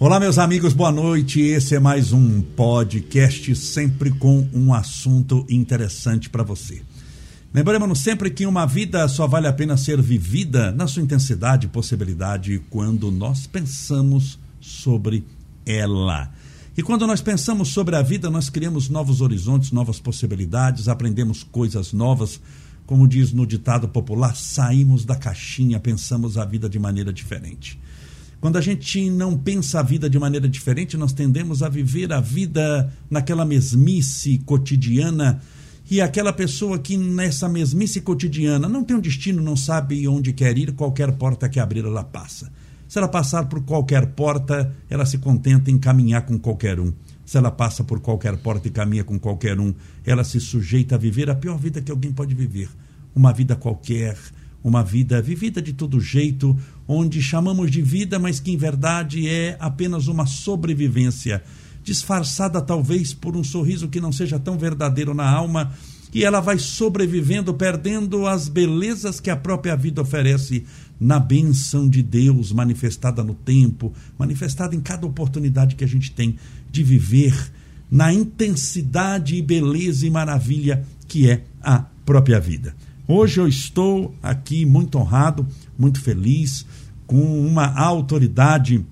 Olá, meus amigos, boa noite. Esse é mais um podcast, sempre com um assunto interessante para você. Lembremos sempre que uma vida só vale a pena ser vivida na sua intensidade e possibilidade quando nós pensamos sobre ela. E quando nós pensamos sobre a vida, nós criamos novos horizontes, novas possibilidades, aprendemos coisas novas. Como diz no ditado popular, saímos da caixinha, pensamos a vida de maneira diferente. Quando a gente não pensa a vida de maneira diferente, nós tendemos a viver a vida naquela mesmice cotidiana. E aquela pessoa que nessa mesmice cotidiana não tem um destino, não sabe onde quer ir, qualquer porta que abrir ela passa. Se ela passar por qualquer porta, ela se contenta em caminhar com qualquer um. Se ela passa por qualquer porta e caminha com qualquer um, ela se sujeita a viver a pior vida que alguém pode viver. Uma vida qualquer, uma vida vivida de todo jeito, onde chamamos de vida, mas que em verdade é apenas uma sobrevivência, disfarçada talvez por um sorriso que não seja tão verdadeiro na alma, e ela vai sobrevivendo, perdendo as belezas que a própria vida oferece na benção de Deus manifestada no tempo, manifestada em cada oportunidade que a gente tem de viver na intensidade e beleza e maravilha que é a própria vida. Hoje eu estou aqui muito honrado, muito feliz, com uma autoridade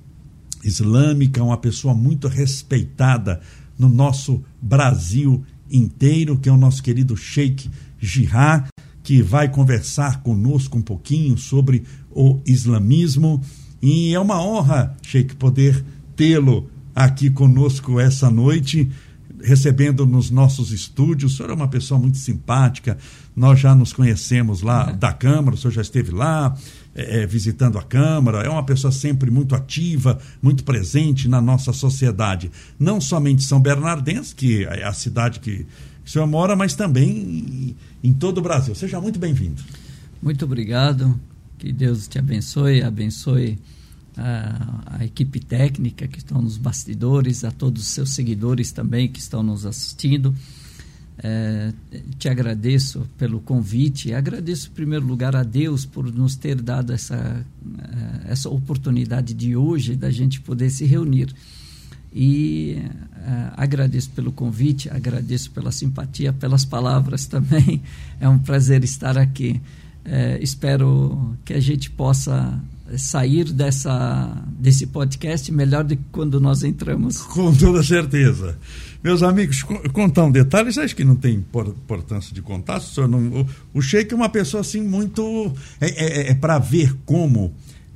islâmica, uma pessoa muito respeitada no nosso Brasil inteiro, que é o nosso querido Sheikh Jihad, que vai conversar conosco um pouquinho sobre o islamismo. E é uma honra, Sheikh, poder tê-lo aqui conosco essa noite recebendo nos nossos estúdios. O senhor é uma pessoa muito simpática, nós já nos conhecemos lá é. da Câmara, o senhor já esteve lá é, é, visitando a Câmara, é uma pessoa sempre muito ativa, muito presente na nossa sociedade. Não somente São Bernardense, que é a cidade que o senhor mora, mas também em todo o Brasil. Seja muito bem-vindo. Muito obrigado. Que Deus te abençoe, abençoe a, a, equipe técnica que estão nos bastidores, a todos os seus seguidores também que estão nos assistindo. É, te agradeço pelo convite, agradeço em primeiro lugar a Deus por nos ter dado essa, é, essa oportunidade de hoje da gente poder se reunir. E é, agradeço pelo convite, agradeço pela simpatia, pelas palavras também. É um prazer estar aqui. É, espero que a gente possa sair dessa, desse podcast melhor do que quando nós entramos. Com toda certeza. Meus amigos, contar um detalhe, acho que não tem importância de contar. O, não, o, o Sheik é uma pessoa assim muito. É, é, é para ver como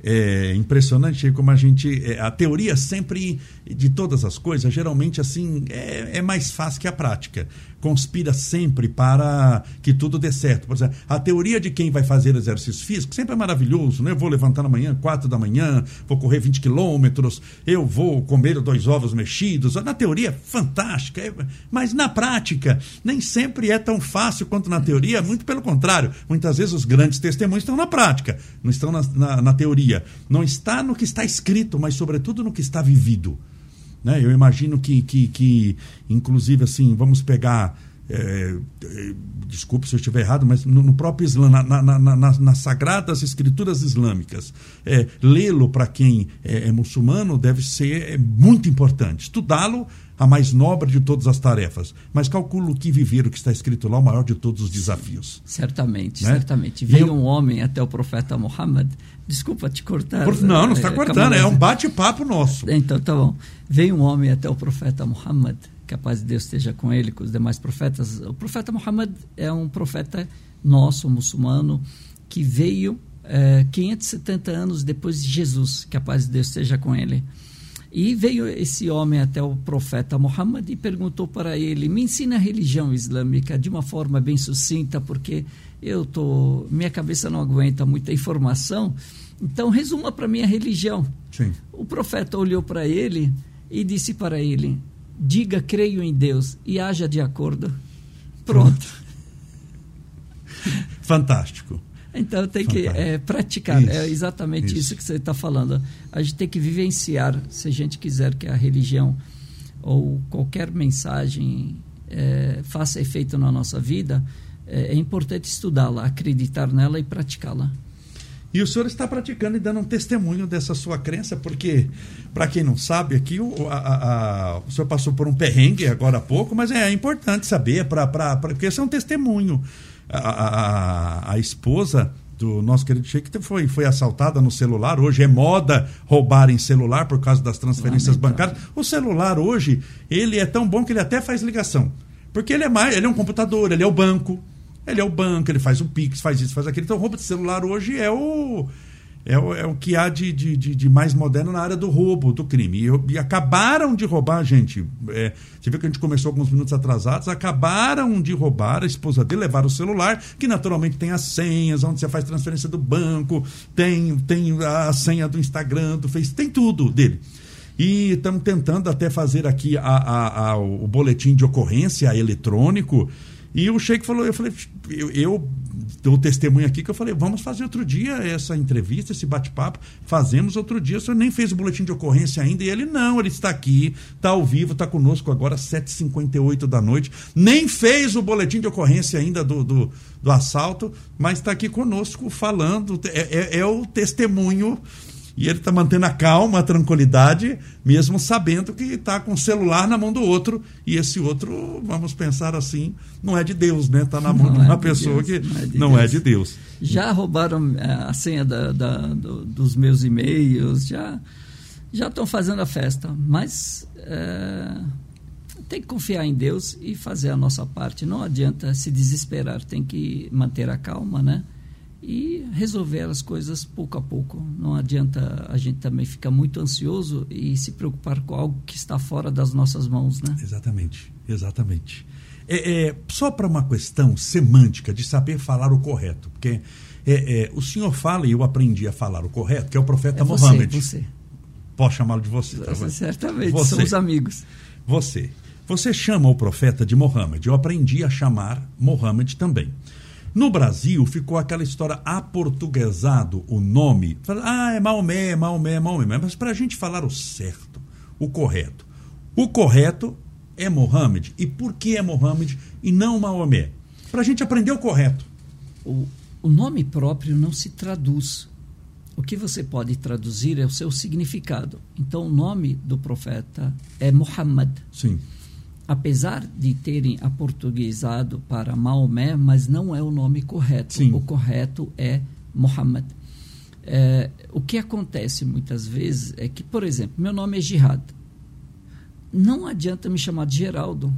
é impressionante como a gente. É, a teoria sempre, de todas as coisas, geralmente assim, é, é, mais fácil que a prática. Conspira sempre para que tudo dê certo. Por exemplo, a teoria de quem vai fazer exercício físico sempre é maravilhoso, né? Eu vou levantar na manhã, quatro da manhã, vou correr 20 quilômetros, eu vou comer dois ovos mexidos. Na teoria, fantástica. É, mas na prática, nem sempre é tão fácil quanto na teoria, muito pelo contrário. Muitas vezes os grandes testemunhos estão na prática, não estão na, na, na teoria não está no que está escrito, mas sobretudo no que está vivido. Né? Eu imagino que, que, que inclusive, assim, vamos pegar. É, é, desculpe se eu estiver errado, mas no, no próprio Islã, na, na, na, nas sagradas escrituras islâmicas, é, lê-lo para quem é, é, muçulmano deve ser é, muito importante. Estudá-lo a mais nobre de todas as tarefas. Mas calculo que viver o que está escrito lá, o maior de todos os desafios. Certamente, né? certamente. Veio eu... um homem até o profeta Muhammad. Desculpa te cortar. Por... Não, não está é, cortando, é um bate-papo nosso. Então, tá bom. Veio um homem até o profeta Muhammad, que a paz de Deus esteja com ele, com os demais profetas. O profeta Muhammad é um profeta nosso, muçulmano, que veio é, 570 anos depois de Jesus, que a paz de Deus esteja com ele. E veio esse homem até o profeta Muhammad e perguntou para ele: "Me ensina a religião islâmica de uma forma bem sucinta, porque eu tô, minha cabeça não aguenta muita informação. Então resuma para mim a religião." Sim. O profeta olhou para ele e disse para ele: "Diga creio em Deus e haja de acordo." Pronto. Fantástico. Então tem que é, praticar. É isso, é exatamente isso, isso que você está falando. A gente tem que vivenciar, se a gente quiser que a religião ou qualquer mensagem é, faça efeito na nossa vida, é, é importante estudá-la, acreditar nela e praticá-la. E o senhor está praticando e dando um testemunho dessa sua crença, porque, para quem não sabe, aqui o, a, a, o senhor passou por um perrengue agora há pouco, mas é importante saber, pra, pra, pra, porque isso é um testemunho. A, a, a esposa do nosso querido Sheik foi, foi assaltada no celular. Hoje é moda roubar em celular por causa das transferências bancárias. O celular hoje, ele é tão bom que ele até faz ligação. Porque ele é mais, ele é um computador, ele é o banco. Ele é o banco, ele faz o Pix, faz isso, faz aquilo. Então, roubo de celular hoje é o. É o, é o que há de, de, de, mais moderno na área do roubo, do crime. E, e acabaram de roubar, gente. É, você viu que a gente começou alguns minutos atrasados. Acabaram de roubar a esposa dele, levar o celular, que naturalmente tem as senhas, onde você faz transferência do banco, tem, tem a senha do Instagram, do Facebook, tem tudo dele. E estamos tentando até fazer aqui a, a, a, o boletim de ocorrência eletrônico e o Sheik falou, eu falei, eu, eu dou testemunho aqui que eu falei, vamos fazer outro dia essa entrevista, esse bate-papo, fazemos outro dia. O senhor nem fez o boletim de ocorrência ainda. E ele, não, ele está aqui, está ao vivo, está conosco agora, 7h58 da noite. Nem fez o boletim de ocorrência ainda do, do, do assalto, mas está aqui conosco falando. É, é, é o testemunho e ele está mantendo a calma, a tranquilidade, mesmo sabendo que está com o celular na mão do outro. E esse outro, vamos pensar assim, não é de Deus, né? Está na mão não de uma é pessoa de que não, é de, não é de, Deus. Já roubaram é, a senha da, da, do, dos meus e-mails, já já estão fazendo a festa. Mas é, tem que confiar em Deus e fazer a nossa parte. Não adianta se desesperar, tem que manter a calma, né? E resolver as coisas pouco a pouco. Não adianta a gente também ficar muito ansioso e se preocupar com algo que está fora das nossas mãos, né? Exatamente, exatamente. É, é só para uma questão semântica de saber falar o correto, porque é, é, o senhor fala e eu aprendi a falar o correto, que é o profeta é você, Mohammed. Você. Posso chamá-lo de você? Tá Certamente, você. somos amigos. Você. Você chama o profeta de Mohammed. Eu aprendi a chamar Mohammed também. No Brasil ficou aquela história aportuguesado o nome. Ah, é Maomé, Maomé, Maomé. Mas para a gente falar o certo, o correto. O correto é Mohammed. E por que é Mohammed e não Maomé? Para a gente aprender o correto. O, o nome próprio não se traduz. O que você pode traduzir é o seu significado. Então, o nome do profeta é Muhammad. Sim apesar de terem aportuguesado para Maomé, mas não é o nome correto. Sim. O correto é Muhammad. É, o que acontece muitas vezes é que, por exemplo, meu nome é Jihad. Não adianta me chamar de Geraldo.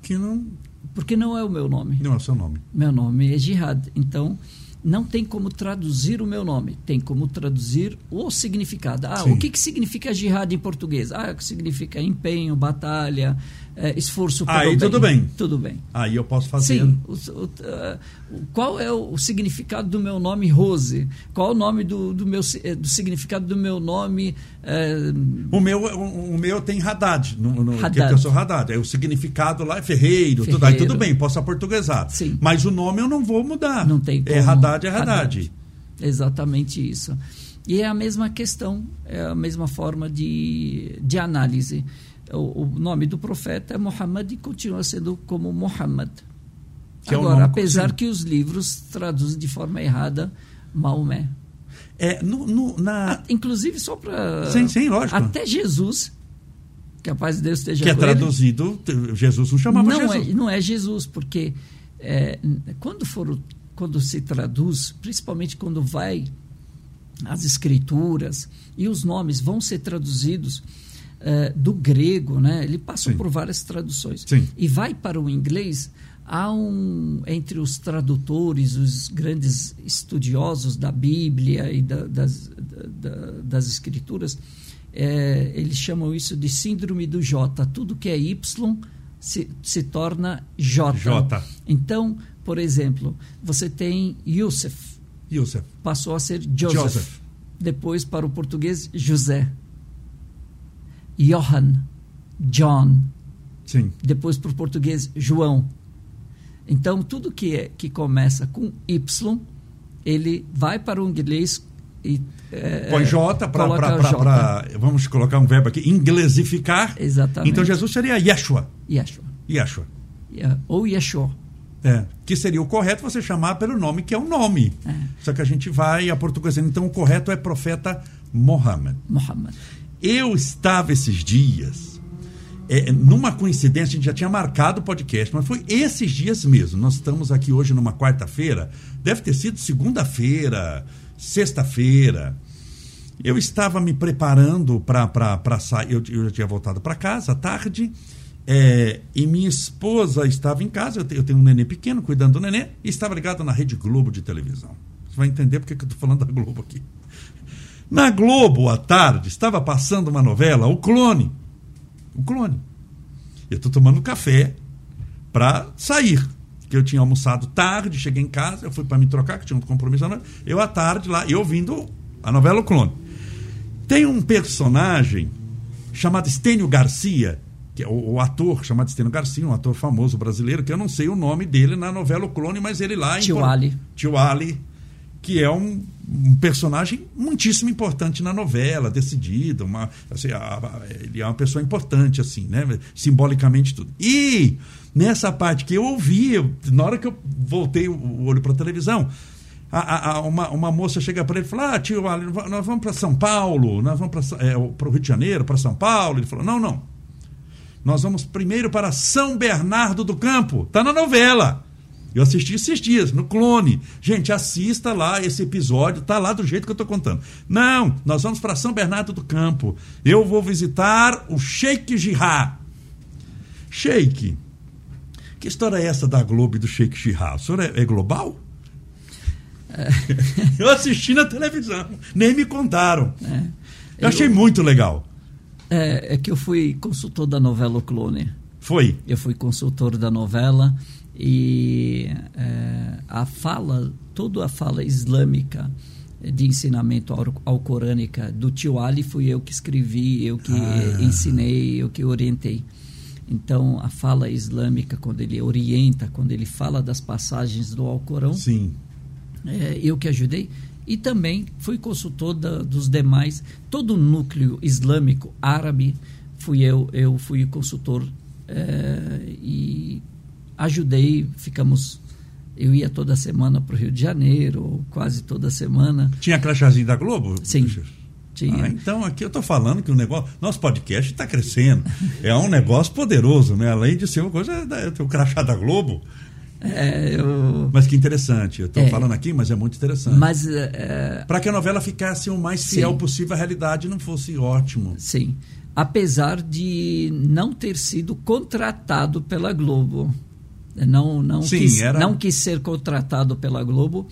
Que não. Porque não é o meu nome. Não é o seu nome. Meu nome é Jihad. Então, não tem como traduzir o meu nome, tem como traduzir o significado. Ah, Sim. o que, que significa jihad em português? Ah, que significa empenho, batalha, é, esforço pelo Aí bem. tudo bem. Tudo bem. Aí eu posso fazer. Sim. O, o, uh, qual é o, o, significado do meu nome Rose? Qual é o nome do, do meu eh, do significado do meu nome? O meu o, o, meu tem Haddad, no, no Haddad. que eu sou Haddad. É o significado lá é Ferreiro, Ferreiro. Tudo, aí tudo bem, posso aportuguesar. Sim. Mas o nome eu não vou mudar. Não tem é como. É Haddad, é Haddad. Haddad. Exatamente isso. E é a mesma questão, é a mesma forma de, de análise. O, o nome do profeta é Muhammad e continua sendo como Muhammad. Que Agora, é apesar que os livros traduzem de forma errada Maomé. É, no, no, na... inclusive, só para. Sim, sim, lógico. Até Jesus, que a paz de Deus esteja Que é traduzido, ele, Jesus não chamava não Jesus. É, não é Jesus, porque é, quando, for, quando se traduz, principalmente quando vai as escrituras e os nomes vão ser traduzidos uh, do grego, né? Ele passou Sim. por várias traduções. Sim. E vai para o inglês, há um entre os tradutores, os grandes estudiosos da Bíblia e da, das, da, das escrituras, é, eles chamam isso de síndrome do J. Tudo que é Y se, se torna J. J. Então, por exemplo, você tem Yusuf. Yusuf. Passou a ser Joseph. Joseph. Depois, para o português, José. Johann, John. Sim. Depois para o português, João. Então, tudo que, é, que começa com Y, ele vai para o inglês e. É, Põe J para. Vamos colocar um verbo aqui, inglesificar. Exatamente. Então, Jesus seria Yeshua. Yeshua. Yeshua. Yeah. Ou Yeshua. É, que seria o correto você chamar pelo nome que é o nome. É. Só que a gente vai a portuguesando. Então o correto é profeta Mohammed. Muhammad. Eu estava esses dias, é, numa coincidência, a gente já tinha marcado o podcast, mas foi esses dias mesmo. Nós estamos aqui hoje numa quarta-feira, deve ter sido segunda-feira, sexta-feira. Eu estava me preparando para sair, eu, eu já tinha voltado para casa à tarde, é, e minha esposa estava em casa, eu tenho, eu tenho um neném pequeno, cuidando do neném, e estava ligada na Rede Globo de televisão. Você vai entender porque que eu estou falando da Globo aqui. Na Globo, à tarde, estava passando uma novela, O Clone. O Clone. Eu estou tomando café para sair. Que eu tinha almoçado tarde, cheguei em casa, eu fui para me trocar, que tinha um compromisso à noite. Eu à tarde lá, eu ouvindo a novela O Clone. Tem um personagem chamado Estênio Garcia, que é o, o ator chamado Estênio Garcia, um ator famoso brasileiro, que eu não sei o nome dele na novela O Clone, mas ele lá... em Tio Por- Ali. Tio Ali, que é um, um personagem muitíssimo importante na novela, decidido, uma, assim, a- a- ele é uma pessoa importante, assim, né? Simbolicamente tudo. E nessa parte que eu ouvi, eu- na hora que eu voltei o, olho para a televisão, a- uma, uma moça chega para ele e fala: Ah, tio, nós vamos para São Paulo, nós vamos para é, o Rio de Janeiro, para São Paulo. Ele falou: Não, não. Nós vamos primeiro para São Bernardo do Campo. Tá na novela. Eu assisti esses dias, no Clone. Gente, assista lá esse episódio, tá lá do jeito que eu tô contando. Não, nós vamos para São Bernardo do Campo. Eu vou visitar o Sheik Jirá. Sheik, que história é essa da Globo e do Sheik Jirá? O senhor é, é global? Eu assisti na televisão, nem me contaram. É. Eu achei muito legal. É, é que eu fui consultor da novela O Clone. Foi. Eu fui consultor da novela e é, a fala, toda a fala islâmica de ensinamento al- alcorânica do tio Ali fui eu que escrevi, eu que Ah. ensinei, eu que orientei. Então, a fala islâmica, quando ele orienta, quando ele fala das passagens do Alcorão, Sim. é, eu que ajudei e também fui consultor da, dos demais todo o núcleo islâmico árabe fui eu eu fui consultor é, e ajudei ficamos eu ia toda semana para o Rio de Janeiro quase toda semana Tinha crachazinho da Globo? Sim. tinha Ah, então aqui eu estou falando que o negócio. Nosso podcast está crescendo. É um negócio poderoso, né? Além de ser uma coisa, é, tem o crachá da Globo. É, eu, Mas que interessante. Eu estou É. falando aqui, mas é muito interessante. mas é, Para que a novela ficasse o mais Sim. fiel possível à realidade não fosse ótimo. Sim. Apesar de não ter sido contratado pela Globo. Não, não, Sim, quis, era- não quis ser contratado pela Globo.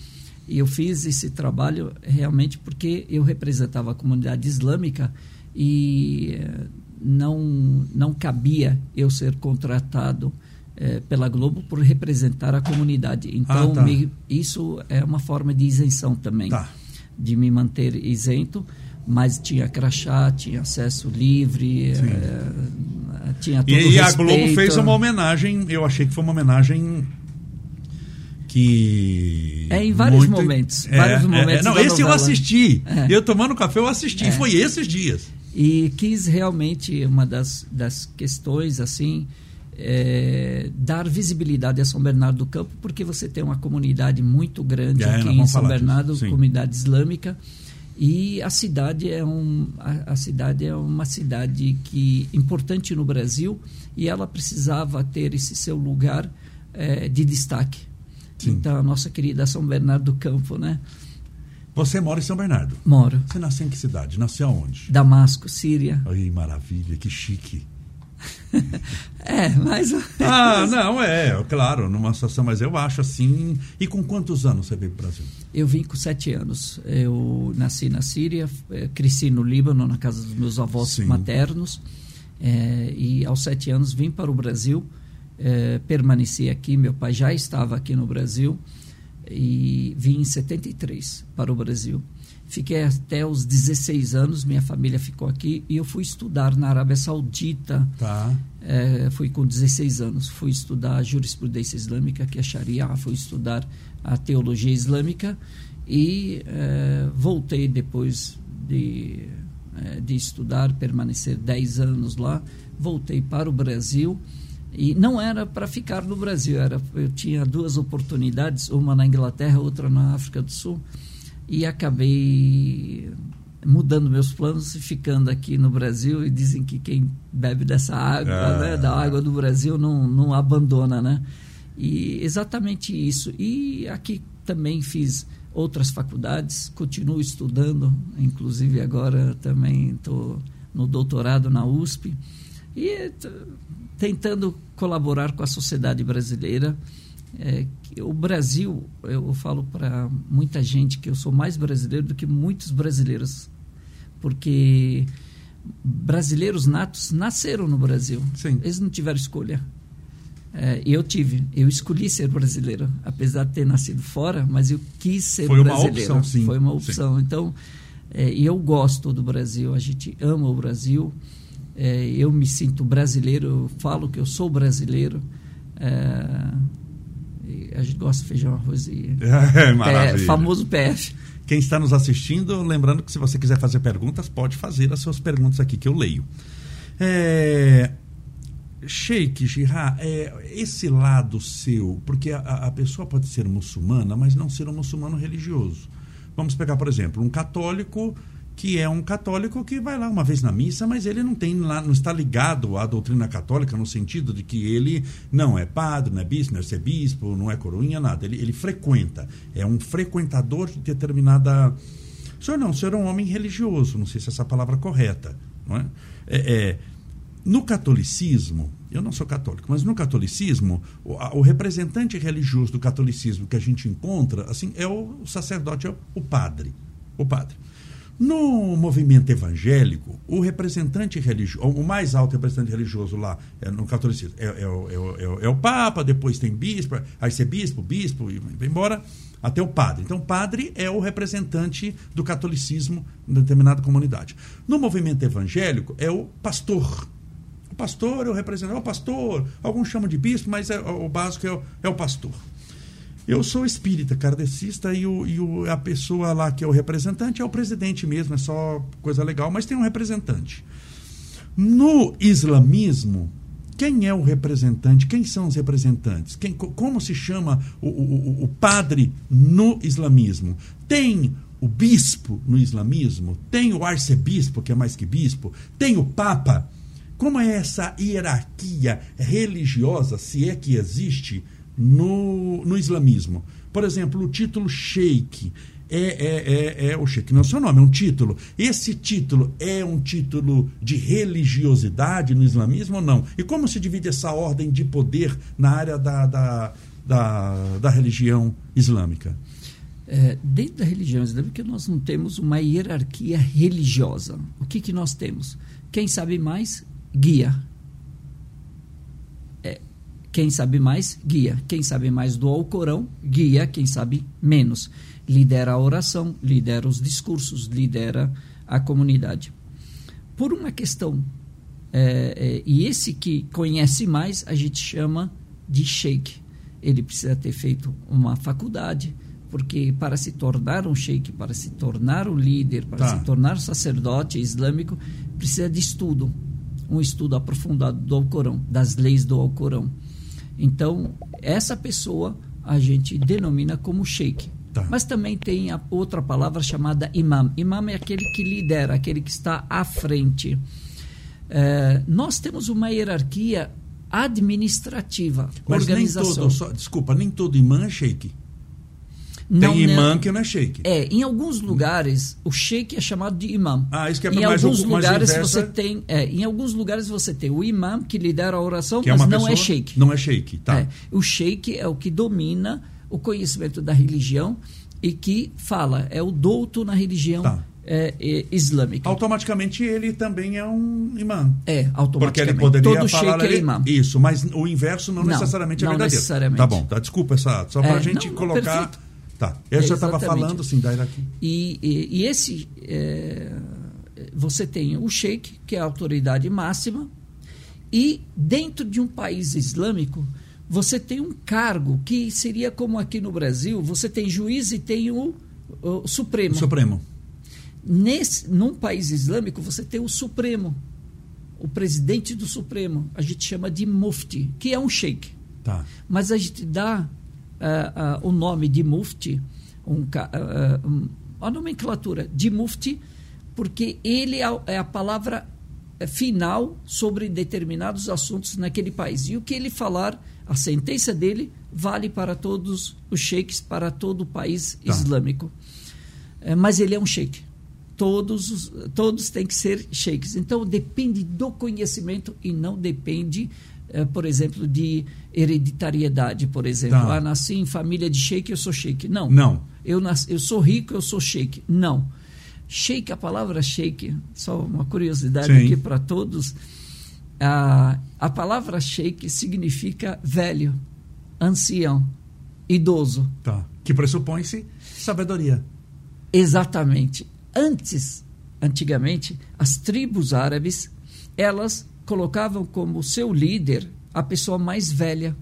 E eu fiz esse trabalho realmente porque eu representava a comunidade islâmica e eh, não, não cabia eu ser contratado eh, pela Globo por representar a comunidade. Então, Ah, tá. me- isso é uma forma de isenção também Tá. de me manter isento, mas tinha crachá, tinha acesso livre, eh, tinha todo E, e a. Globo fez uma homenagem, eu achei que foi uma homenagem que. É, em vários muito- momentos, É, vários é, momentos Não, da esse eu novela. assisti. É. Eu tomando café, eu assisti. É. Foi esses dias. E quis realmente, uma das, das questões, assim, é, dar visibilidade a São Bernardo do Campo, porque você tem uma comunidade muito grande É, aqui em São disso, Bernardo, comunidade islâmica, e a cidade é um a, a cidade é uma cidade que importante no Brasil e ela precisava ter esse seu lugar eh, de destaque. Sim. Então a nossa querida São Bernardo do Campo, né? Você mora em São Bernardo. Moro. Você nasceu em que cidade? Nasceu aonde? Damasco, Síria. Ai, maravilha, que chique. É, mas Ah, não, é, claro, numa situação, mas eu acho assim. E com quantos anos você veio para o Brasil? Eu vim com sete anos. Eu nasci na Síria, eh, cresci no Líbano, na casa dos meus avós Sim. maternos. eh, e aos sete anos vim para o Brasil, eh, permaneci aqui. Meu pai já estava aqui no Brasil e vim em 73 para o Brasil. Fiquei até os 16 anos, minha família ficou aqui e eu fui estudar na Arábia Saudita. Tá. É, fui com 16 anos, fui estudar jurisprudência islâmica, que é Sharia, fui estudar a teologia islâmica e é, voltei depois de, é, de estudar, permanecer 10 anos lá, voltei para o Brasil E não era para ficar no Brasil, era, eu tinha duas oportunidades, uma na Inglaterra, outra na África do Sul, e acabei mudando meus planos e ficando aqui no Brasil. E dizem que quem bebe dessa água, ah. né, da água do Brasil, não, não abandona, né? E exatamente isso. E aqui também fiz outras faculdades, continuo estudando, inclusive agora também estou no doutorado na USP e tentando colaborar com a sociedade brasileira. É, o Brasil, eu falo para muita gente que eu sou mais brasileiro do que muitos brasileiros, porque brasileiros natos nasceram no Brasil. Sim. Eles não tiveram escolha. É, eu tive, eu escolhi ser brasileiro, apesar de ter nascido fora, mas eu quis ser Foi brasileiro. Uma opção, sim. Foi uma opção. Sim. Então, é, eu gosto do Brasil, a gente ama o Brasil. É, eu me sinto brasileiro, eu falo que eu sou brasileiro. É, a gente gosta de feijão, arroz e é, famoso PF. Quem está nos assistindo, lembrando que se você quiser fazer perguntas, pode fazer as suas perguntas aqui que eu leio. É, Sheikh Girá, é, esse lado seu, porque a, a, pessoa pode ser muçulmana, mas não ser um muçulmano religioso. Vamos pegar, por exemplo, um católico que é um católico que vai lá uma vez na missa, mas ele não tem lá, não está ligado à doutrina católica no sentido de que ele não é padre, não é bispo, não é bispo, não é coroinha, nada. Ele, ele frequenta, é um frequentador de determinada. O senhor não, o senhor é um homem religioso, não sei se essa palavra é correta, não é? é, é no catolicismo, eu não sou católico, mas no catolicismo, o, o, representante religioso do catolicismo que a gente encontra, assim, é o sacerdote, é o padre. O padre. No movimento evangélico, o representante religioso, o mais alto representante religioso lá é, no catolicismo é, é, é, o, é, o Papa, depois tem bispo, ser bispo, e vai embora, até o padre. Então, o padre é o representante do catolicismo em determinada comunidade. No movimento evangélico, é o pastor pastor, eu represento, é o pastor, alguns chamam de bispo, mas é, o básico é o, é o pastor. Eu sou espírita, kardecista, e, o, e o, a pessoa lá que é o representante é o presidente mesmo, é só coisa legal, mas tem um representante. No islamismo, quem é o representante? Quem são os representantes? Quem, como se chama o, o, o padre no islamismo? Tem o bispo no islamismo? Tem o arcebispo, que é mais que bispo? Tem o papa? Como é essa hierarquia religiosa, se é que existe, no, no islamismo? Por exemplo, o título sheik. É, é, é, é o sheik, não é o seu nome, é um título. Esse título é um título de religiosidade no islamismo ou não? E como se divide essa ordem de poder na área da, da, da, da religião islâmica? É, dentro da religião islâmica, nós não temos uma hierarquia religiosa. O que, que nós temos? Quem sabe mais guia. Quem sabe mais, guia. Quem sabe mais do Alcorão, guia. Quem sabe menos. Lidera a oração, lidera os discursos, lidera a comunidade. Por uma questão, é, é, e esse que conhece mais, a gente chama de sheik. Ele precisa ter feito uma faculdade, porque para se tornar um sheik, para se tornar um líder, para tá. se tornar sacerdote islâmico, precisa de estudo um estudo aprofundado do Alcorão, das leis do Alcorão. Então, essa pessoa a gente denomina como sheik. Tá. Mas também tem a outra palavra chamada imam. Imam é aquele que lidera, aquele que está à frente. É, nós temos uma hierarquia administrativa, Mas organização. Nem todo, só, desculpa, nem todo imã é sheik. Não, Tem imã não, que não é sheik. É, em alguns lugares o sheik é chamado de imã. Ah, isso que é em mais alguns lugares inversa... você tem, é, em alguns lugares você tem o imã que lidera a oração, que é mas é não é sheik. Não é sheik, tá? É, o sheik é o que domina o conhecimento da religião e que fala, é o douto na religião tá. É, é, islâmica. Automaticamente ele também é um imã. É, automaticamente. Porque ele poderia Todo falar é imã. Isso, mas o inverso não, não necessariamente é verdadeiro. Necessariamente. Tá bom, tá, desculpa essa, só para a gente não, colocar. Tá. Eu já estava falando, sim, da Iraque. E, e, e esse. É, você tem o sheik, que é a autoridade máxima, e dentro de um país islâmico, você tem um cargo que seria como aqui no Brasil: você tem juiz e tem o, o Supremo. O Supremo. Nesse, num país islâmico, você tem o Supremo. O, o presidente do Supremo, a gente chama de mufti, que é um sheik. Tá. Mas a gente dá uh, uh, o nome de mufti, um, uh, um, a nomenclatura de mufti, porque ele é, é a palavra final sobre determinados assuntos naquele país. E o que ele falar, a sentença dele vale para todos os sheiks, para todo o país tá. islâmico. É, mas ele é um sheik. Todos, todos têm que ser sheiks. Então depende do conhecimento e não depende, por exemplo, de hereditariedade, por exemplo. Tá. Ah, nasci em família de sheik, eu sou sheik. Não. Não. Eu, nasci, eu sou rico, eu sou sheik. Não. Sheik, a palavra sheik, só uma curiosidade Sim. aqui para todos. A, a palavra sheik significa velho, ancião, idoso. Tá. Que pressupõe-se sabedoria. Exatamente. Antes, antigamente, as tribos árabes, elas colocavam como seu líder a pessoa mais velha,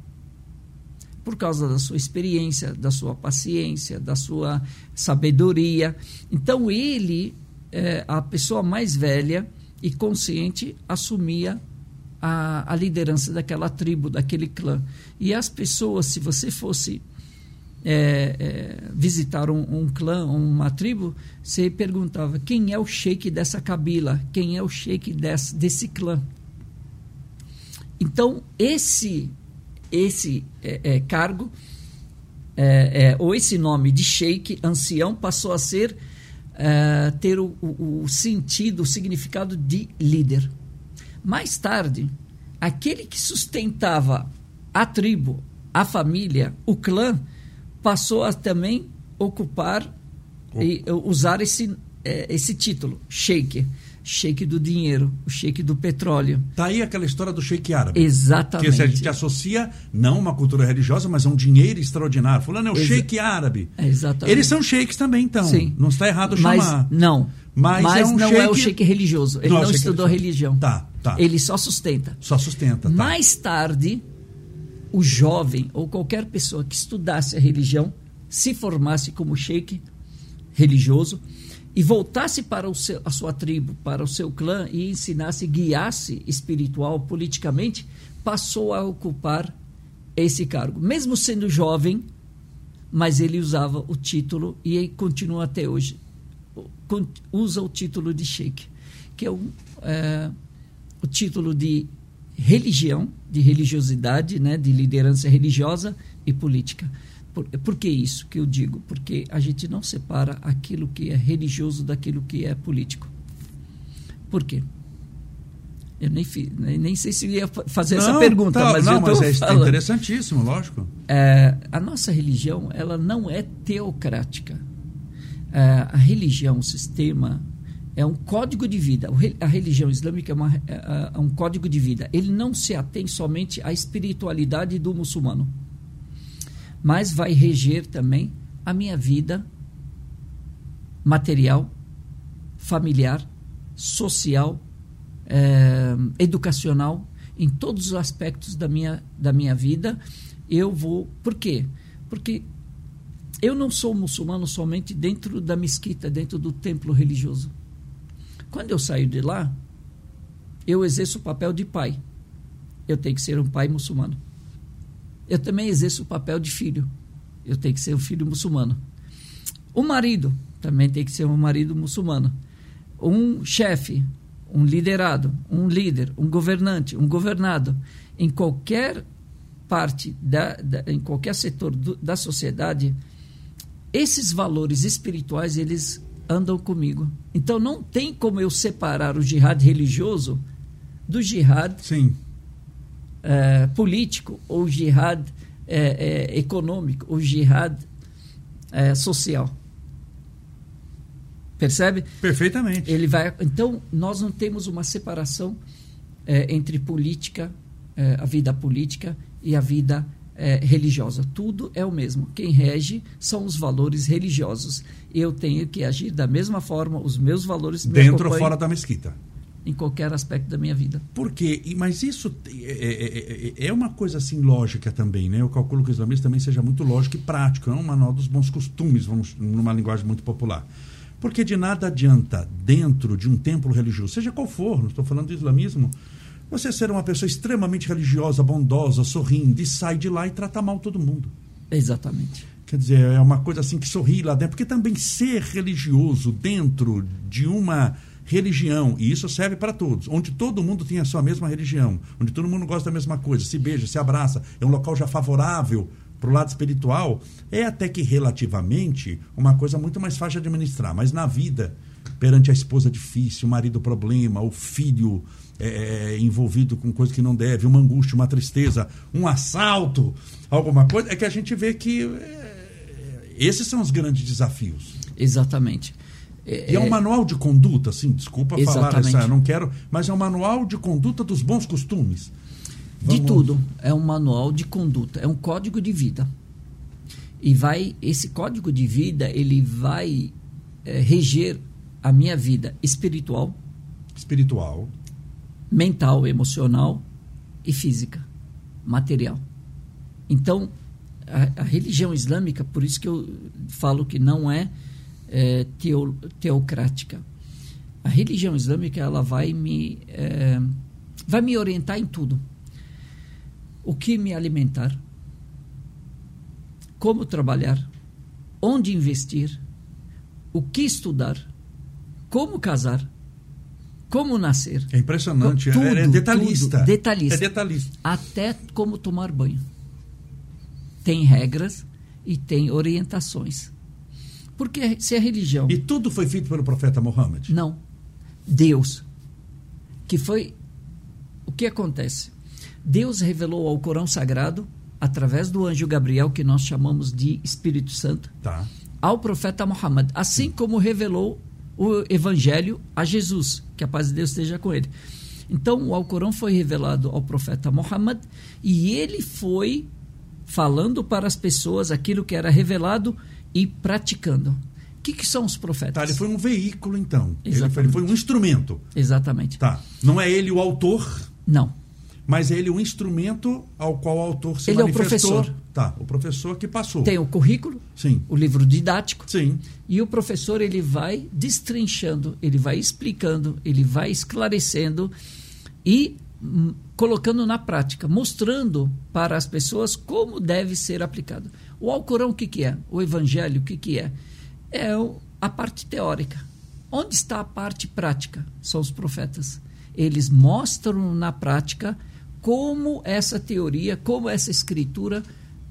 por causa da sua experiência, da sua paciência, da sua sabedoria. Então ele, é, a pessoa mais velha e consciente, assumia a, a, liderança daquela tribo, daquele clã. E as pessoas, se você fosse é, é, visitar um, um, clã, uma tribo, você perguntava quem é o sheik dessa cabila, quem é o sheik desse, desse clã. Então, esse esse é, é, cargo, é, é, ou esse nome de sheik, ancião, passou a ser é, ter o, o, o sentido, o significado de líder. Mais tarde, aquele que sustentava a tribo, a família, o clã, passou a também ocupar e usar esse, esse título, sheik shake do dinheiro, o shake do petróleo. Tá aí aquela história do shake árabe. Exatamente. Que a gente associa não uma cultura religiosa, mas a um dinheiro extraordinário. Falando é o Exa shake árabe. É exatamente. Eles são shakes também, então. Sim. Não está errado chamar. Mas não. Mas, mas é um não shake... é o shake religioso. Ele não, não estudou religião. Tá, tá. Ele só sustenta. Só sustenta. Tá. Mais tarde, o jovem ou qualquer pessoa que estudasse a religião se formasse como sheik religioso e voltasse para seu, a sua tribo, para o seu clã e ensinasse, guiasse espiritual, politicamente, passou a ocupar esse cargo. Mesmo sendo jovem, mas ele usava o título e continua até hoje. Usa o título de sheik, que é o, é, o título de religião, de religiosidade, né, de liderança religiosa e política. Por, por que isso que eu digo? Porque a gente não separa aquilo que é religioso daquilo que é político. Por quê? Eu nem, fiz, nem, nem sei se ia fazer não, essa pergunta, tá, mas não, eu mas é interessantíssimo, lógico. É, a nossa religião ela não é teocrática. É, a religião, o sistema, é um código de vida. A religião islâmica é, uma, é, é um código de vida. Ele não se atém somente à espiritualidade do muçulmano mas vai reger também a minha vida material, familiar, social, é, educacional, em todos os aspectos da minha, da minha vida. Eu vou. Por quê? Porque eu não sou muçulmano somente dentro da mesquita, dentro do templo religioso. Quando eu saio de lá, eu exerço o papel de pai. Eu tenho que ser um pai muçulmano eu também exerço o papel de filho. Eu tenho que ser um filho muçulmano. O marido também tem que ser um marido muçulmano. Um chefe, um liderado, um líder, um governante, um governado, em qualquer parte, da, da em qualquer setor do, da sociedade, esses valores espirituais, eles andam comigo. Então não tem como eu separar o jihad religioso do jihad Sim é, político, ou jihad é, é, econômico, ou jihad é, social. Percebe? Perfeitamente. Ele vai. Então, nós não temos uma separação é, entre política, a vida política e a vida religiosa. Tudo é o mesmo. Quem rege são os valores religiosos. Eu tenho que agir da mesma forma, os meus valores. Dentro ou fora da mesquita em qualquer aspecto da minha vida. Por quê? Mas isso é, é, é, é, uma coisa assim lógica também, né? Eu calculo que o islamismo também seja muito lógico e prático, é um manual dos bons costumes, vamos numa linguagem muito popular. Porque de nada adianta, dentro de um templo religioso, seja qual for, não estou falando do islamismo, você ser uma pessoa extremamente religiosa, bondosa, sorrindo, e sai de lá e trata mal todo mundo. Exatamente. Quer dizer, é uma coisa assim que sorri lá dentro. Porque também ser religioso dentro de uma religião, e isso serve para todos, onde todo mundo tem a sua mesma religião, onde todo mundo gosta da mesma coisa, se beija, se abraça, é um local já favorável para o lado espiritual, é até que relativamente uma coisa muito mais fácil de administrar. Mas na vida, perante a esposa difícil, o marido problema, o filho é, é, envolvido com coisa que não deve, uma angústia, uma tristeza, um assalto, alguma coisa, é que a gente vê que é, esses são os grandes desafios. Exatamente. É, e é um manual de conduta, assim, desculpa exatamente. falar essa, não quero, mas é um manual de conduta dos bons costumes. Vamos... De tudo. É um manual de conduta, é um código de vida. E vai, esse código de vida, ele vai é, reger a minha vida espiritual. Espiritual. Mental, emocional e física, material. Então, a, a religião islâmica, por isso que eu falo que não é, é teo, teocrática. A religião islâmica, ela vai me, é, vai me orientar em tudo o que me alimentar, como trabalhar, onde investir, o que estudar, como casar, como nascer. É impressionante, tudo, é, é detalhista. Tudo, detalhista. É detalhista. Até como tomar banho. Tem regras e tem orientações. Porque se a religião. E tudo foi feito pelo profeta Mohammed? Não. Deus. Que foi. O que acontece? Deus revelou ao Corão Sagrado, através do anjo Gabriel, que nós chamamos de Espírito Santo, tá. ao profeta Muhammad, assim Sim. como revelou o Evangelho a Jesus, que a paz de Deus esteja com ele. Então, o Alcorão foi revelado ao profeta Muhammad e ele foi falando para as pessoas aquilo que era revelado e praticando. O que, que são os profetas? Tá, ele foi um veículo, então. Ele foi, ele foi, um instrumento. Exatamente. Tá. Não é ele o autor? Não mas ele é o instrumento ao qual o autor se ele manifestou. é o professor. Tá, o professor que passou. Tem o currículo, Sim. o livro didático. Sim. E o professor ele vai destrinchando, ele vai explicando, ele vai esclarecendo e hum, colocando na prática, mostrando para as pessoas como deve ser aplicado. O Alcorão o que, que é? O Evangelho o que, que é? É a parte teórica. Onde está a parte prática? São os profetas. Eles mostram na prática como essa teoria, como essa escritura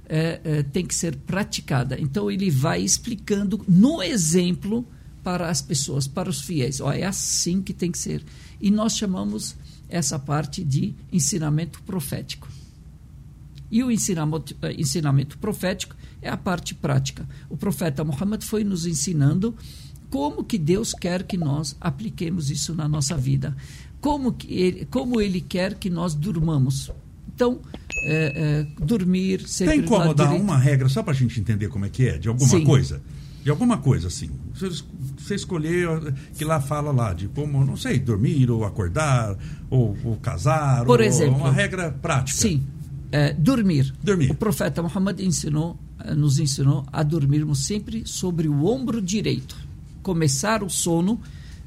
é, é, tem que ser praticada. Então ele vai explicando no exemplo para as pessoas, para os fiéis. Ó, é assim que tem que ser. E nós chamamos essa parte de ensinamento profético. E o ensinamento, é, ensinamento profético é a parte prática. O profeta Muhammad foi nos ensinando como que Deus quer que nós apliquemos isso na nossa vida como, que ele, como ele quer que nós durmamos. Então, é, é, dormir sempre Tem como dar uma regra, só para a gente entender como é que é, de alguma Sim. coisa? De alguma coisa, assim. Você, você escolher, que lá fala lá de como, não sei, dormir ou acordar, ou, ou casar, Por ou, exemplo, uma regra prática. Sim. É, dormir. Dormir. O profeta Muhammad ensinou, eh, nos ensinou a dormirmos sempre sobre o ombro direito. Começar o sono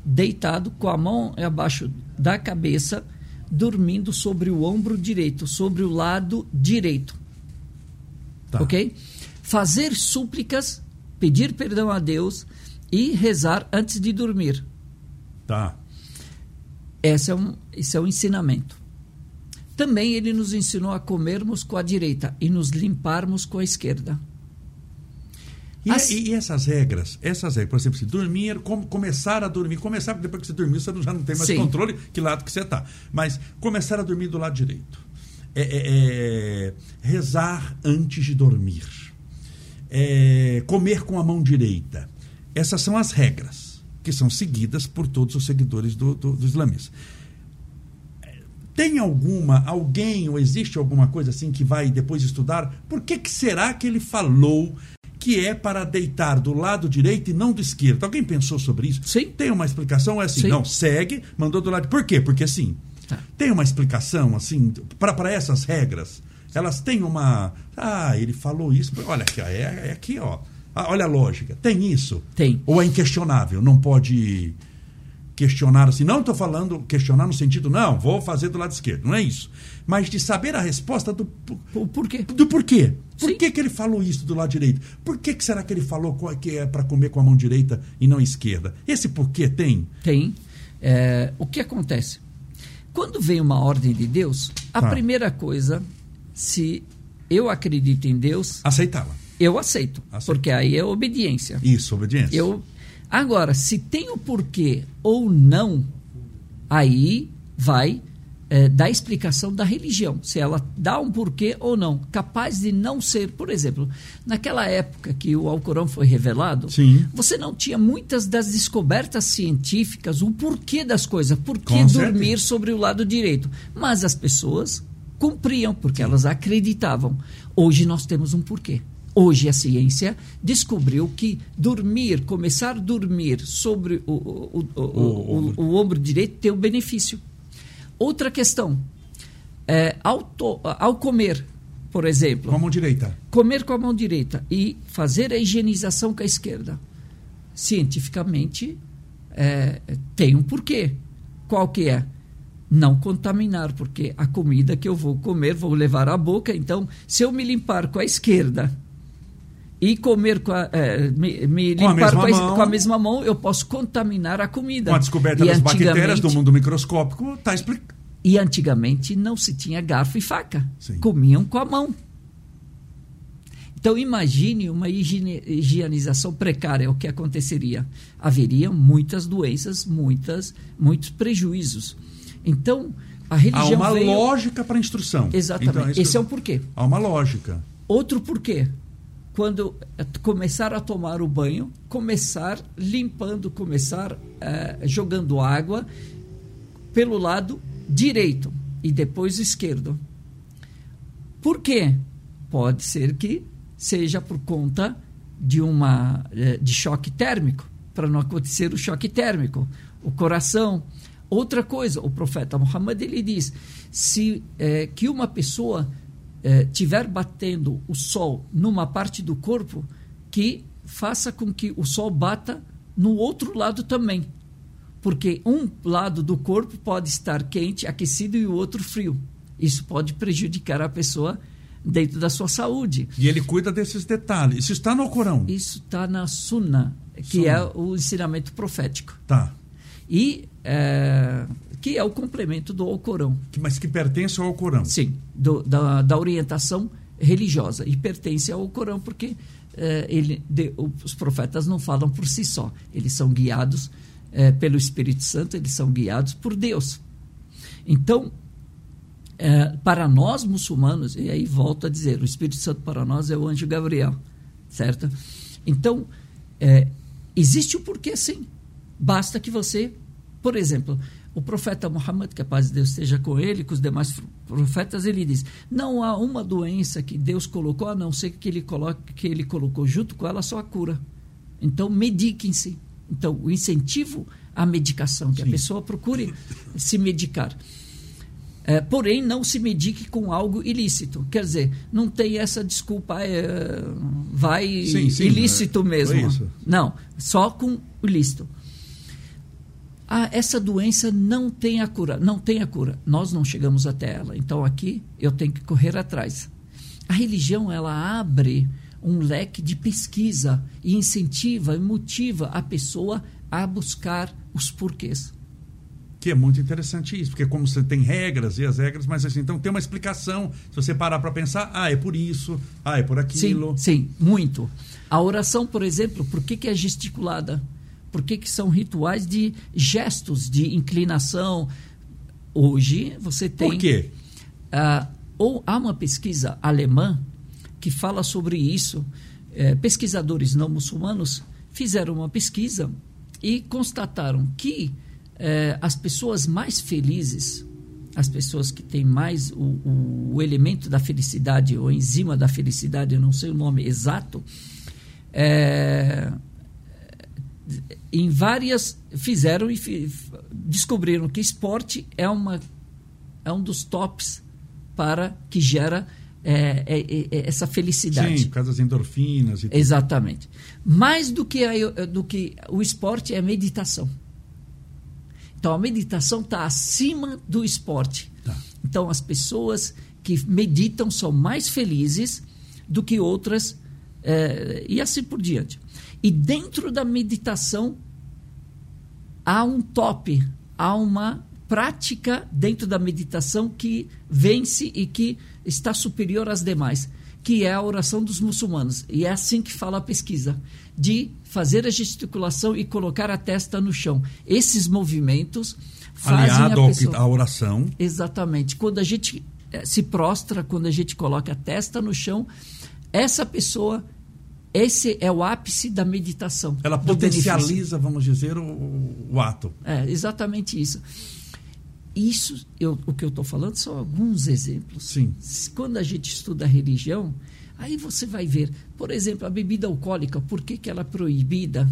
deitado com a mão abaixo da cabeça, dormindo sobre o ombro direito, sobre o lado direito. Tá. Ok? Fazer súplicas, pedir perdão a Deus e rezar antes de dormir. Tá. Esse é um, esse é um ensinamento. Também ele nos ensinou a comermos com a direita e nos limparmos com a esquerda. E, As... e, essas regras, essas regras, por exemplo, se dormir, com, começar a dormir, começar, porque depois que você dormiu, você já não tem mais Sim. controle que lado que você está. Mas começar a dormir do lado direito. É, é, é, rezar antes de dormir. É, comer com a mão direita. Essas são as regras que são seguidas por todos os seguidores do, do, do islamismo. Tem alguma, alguém ou existe alguma coisa assim que vai depois estudar? Por que, que será que ele falou que é para deitar do lado direito e não do esquerdo. Alguém pensou sobre isso? Sim. Tem uma explicação? É assim, Sim. não, segue, mandou do lado. Por quê? Porque assim, tá. tem uma explicação, assim, para essas regras. Elas têm uma. Ah, ele falou isso. Olha aqui, é, é aqui, ó. Ah, olha a lógica. Tem isso? Tem. Ou é inquestionável? Não pode questionar assim. Não estou falando questionar no sentido, não, vou fazer do lado esquerdo. Não é isso. Mas de saber a resposta do, o porquê. Do porquê. Por que, que ele falou isso do lado direito? Por que, que será que ele falou que é para comer com a mão direita e não esquerda? Esse porquê tem? Tem. É, o que acontece? Quando vem uma ordem de Deus, a tá. primeira coisa, se eu acredito em Deus. Aceitá-la. Eu aceito, aceito, porque aí é obediência. Isso, obediência. Eu, agora, se tem o porquê ou não, aí vai é, da explicação da religião, se ela dá um porquê ou não, capaz de não ser, por exemplo, naquela época que o Alcorão foi revelado, Sim. você não tinha muitas das descobertas científicas, o porquê das coisas, por que dormir sobre o lado direito, mas as pessoas cumpriam porque Sim. elas acreditavam. Hoje nós temos um porquê. Hoje a ciência descobriu que dormir, começar a dormir sobre o, o, o, o, o ombro direito tem um benefício. Outra questão, é, ao, to, ao comer, por exemplo. Com a mão direita. Comer com a mão direita e fazer a higienização com a esquerda. Cientificamente, é, tem um porquê. Qual que é? Não contaminar, porque a comida que eu vou comer, vou levar à boca. Então, se eu me limpar com a esquerda e comer com a, é, me, me com limpar a com, a, com, a, mesma mão, eu posso contaminar a comida. Com a descoberta e das bactérias do mundo microscópico, está explicado. E antigamente não se tinha garfo e faca. Sim. Comiam com a mão. Então imagine uma higienização precária, o que aconteceria? Haveria muitas doenças, muitas, muitos prejuízos. Então, a religião Há uma veio... lógica para a instrução. Exatamente. Então, é Esse é o porquê. Há uma lógica. Outro porquê quando eh, começar a tomar o banho, começar limpando, começar eh, jogando água pelo lado direito e depois esquerdo. Por quê? Pode ser que seja por conta de uma eh, de choque térmico, para não acontecer o choque térmico, o coração. Outra coisa, o profeta Muhammad ele diz se que uma pessoa eh, tiver batendo o sol numa parte do corpo, que faça com que o sol bata no outro lado também. Porque um lado do corpo pode estar quente, aquecido e o outro frio. Isso pode prejudicar a pessoa dentro da sua saúde. E ele cuida desses detalhes. Isso está no Corão? Isso está na Sunna, que Sunna. é o ensinamento profético. Tá. E é, que é o complemento do Alcorão. Mas que pertence ao Alcorão. Sim, do, da, da orientação religiosa. E pertence ao Alcorão porque eh, ele, de, os profetas não falam por si só. Eles são guiados eh, pelo Espírito Santo, eles são guiados por Deus. Então, eh, para nós muçulmanos, e aí volto a dizer, o Espírito Santo para nós é o anjo Gabriel, certo? Então, existe o porquê sim. Basta que você, por exemplo, o profeta Muhammad, que a paz de Deus esteja com ele, com os demais profetas, ele diz: não há uma doença que Deus colocou, a não ser que ele, coloque, que ele colocou junto com ela só a cura. Então, mediquem-se. Então, o incentivo à medicação, que Sim. a pessoa procure se medicar. É, porém, não se medique com algo ilícito. Quer dizer, não tem essa desculpa, é, vai sim, sim, ilícito é, mesmo. Não, só com o ilícito ah, essa doença não tem a cura. Não tem a cura. Nós não chegamos até ela. Então aqui eu tenho que correr atrás. A religião ela abre um leque de pesquisa e incentiva e motiva a pessoa a buscar os porquês. Que é muito interessante isso, porque como você tem regras e as regras, mas assim, então tem uma explicação. Se você parar para pensar, ah, é por isso, ah, é por aquilo. Sim, sim, muito. A oração, por exemplo, por que, que é gesticulada? Por que, que são rituais de gestos de inclinação? Hoje você tem. Por quê? Uh, ou há uma pesquisa alemã que fala sobre isso. É, pesquisadores não muçulmanos fizeram uma pesquisa e constataram que é, as pessoas mais felizes, as pessoas que têm mais o, o, elemento da felicidade, ou enzima da felicidade, eu não sei o nome exato, é, em várias fizeram e descobriram que esporte é uma é um dos tops para que gera é, é, é, essa felicidade. Sim, por causa das endorfinas e tudo. Exatamente. Mais do que, a, do que o esporte é a meditação. Então a meditação está acima do esporte. Tá. Então as pessoas que meditam são mais felizes do que outras é, e assim por diante. E dentro da meditação há um top, há uma prática dentro da meditação que vence e que está superior às demais, que é a oração dos muçulmanos. E é assim que fala a pesquisa, de fazer a gesticulação e colocar a testa no chão. Esses movimentos fazem Aliado a pessoa... à oração. Exatamente. Quando a gente eh, se prostra, quando a gente coloca a testa no chão, essa pessoa esse é o ápice da meditação. Ela potencializa, vamos dizer, o, o, ato. É, exatamente isso. Isso, eu, o que eu estou falando são alguns exemplos. Sim. Quando a gente estuda a religião, aí você vai ver, por exemplo, a bebida alcoólica, por que, que ela é proibida?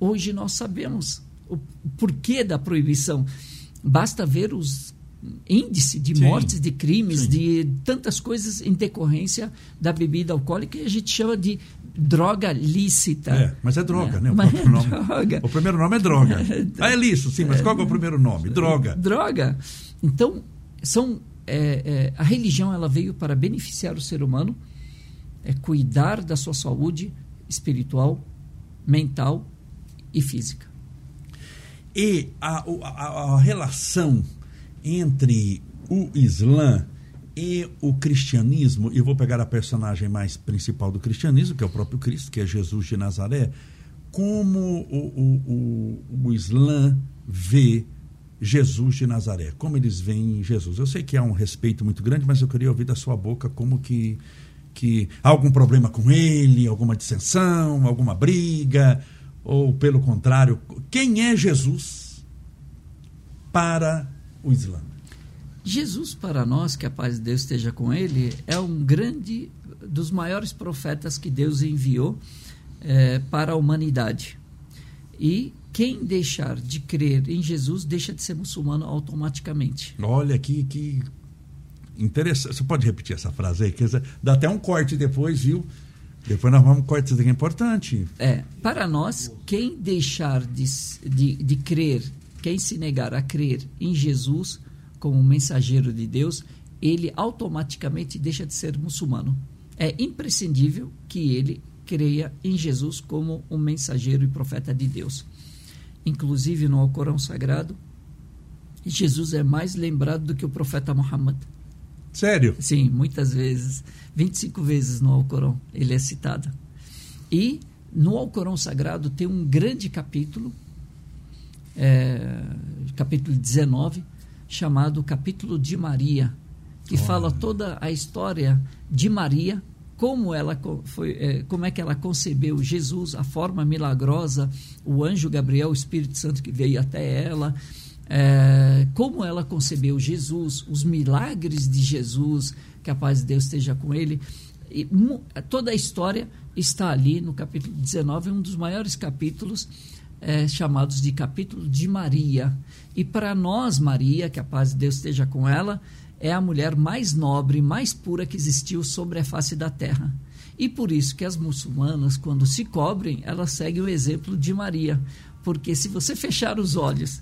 Hoje nós sabemos o porquê da proibição. Basta ver os índice de Sim. mortes, de crimes, Sim. de tantas coisas em decorrência da bebida alcoólica que a gente chama de droga lícita. É, mas é droga, É, né? O, mas próprio é nome. droga. o primeiro nome é droga. Ah, é lícito, sim, mas qual é o primeiro nome? Droga. Droga. Então, são, é, é, a religião ela veio para beneficiar o ser humano, é cuidar da sua saúde espiritual, mental e física. E a, a- a relação entre o Islã e o cristianismo, e vou pegar a personagem mais principal do cristianismo, que é o próprio Cristo, que é Jesus de Nazaré, como o, o, o, o Islã vê Jesus de Nazaré, como eles veem Jesus. Eu sei que há um respeito muito grande, mas eu queria ouvir da sua boca como que, que há algum problema com ele, alguma dissensão, alguma briga, ou pelo contrário, quem é Jesus para o Islã? Jesus, para nós, que a paz de Deus esteja com ele, é um grande, dos maiores profetas que Deus enviou eh, para a humanidade. E quem deixar de crer em Jesus deixa de ser muçulmano automaticamente. Olha que, que interessante. Você pode repetir essa frase aí? Quer dizer, dá até um corte depois, viu? Depois nós vamos corte, isso aqui é importante. É, para nós, quem deixar de, de, de crer, quem se negar a crer em Jesus como mensageiro de Deus, ele automaticamente deixa de ser muçulmano. É imprescindível que ele creia em Jesus como um mensageiro e profeta de Deus. Inclusive no Alcorão Sagrado, Jesus é mais lembrado do que o profeta Muhammad. Sério? Sim, muitas vezes. 25 vezes no Alcorão ele é citado. E no Alcorão Sagrado tem um grande capítulo, é, capítulo 19, chamado Capítulo de Maria, que Olha. fala toda a história de Maria, como ela foi, é, como é que ela concebeu Jesus, a forma milagrosa, o anjo Gabriel, o Espírito Santo que veio até ela, é, como ela concebeu Jesus, os milagres de Jesus, que a paz de Deus esteja com ele. E toda a história está ali no capítulo 19, um dos maiores capítulos é, chamados de capítulo de Maria. E para nós, Maria, que a paz de Deus esteja com ela, é a mulher mais nobre, mais pura que existiu sobre a face da terra. E por isso que as muçulmanas, quando se cobrem, elas seguem o exemplo de Maria. Porque se você fechar os olhos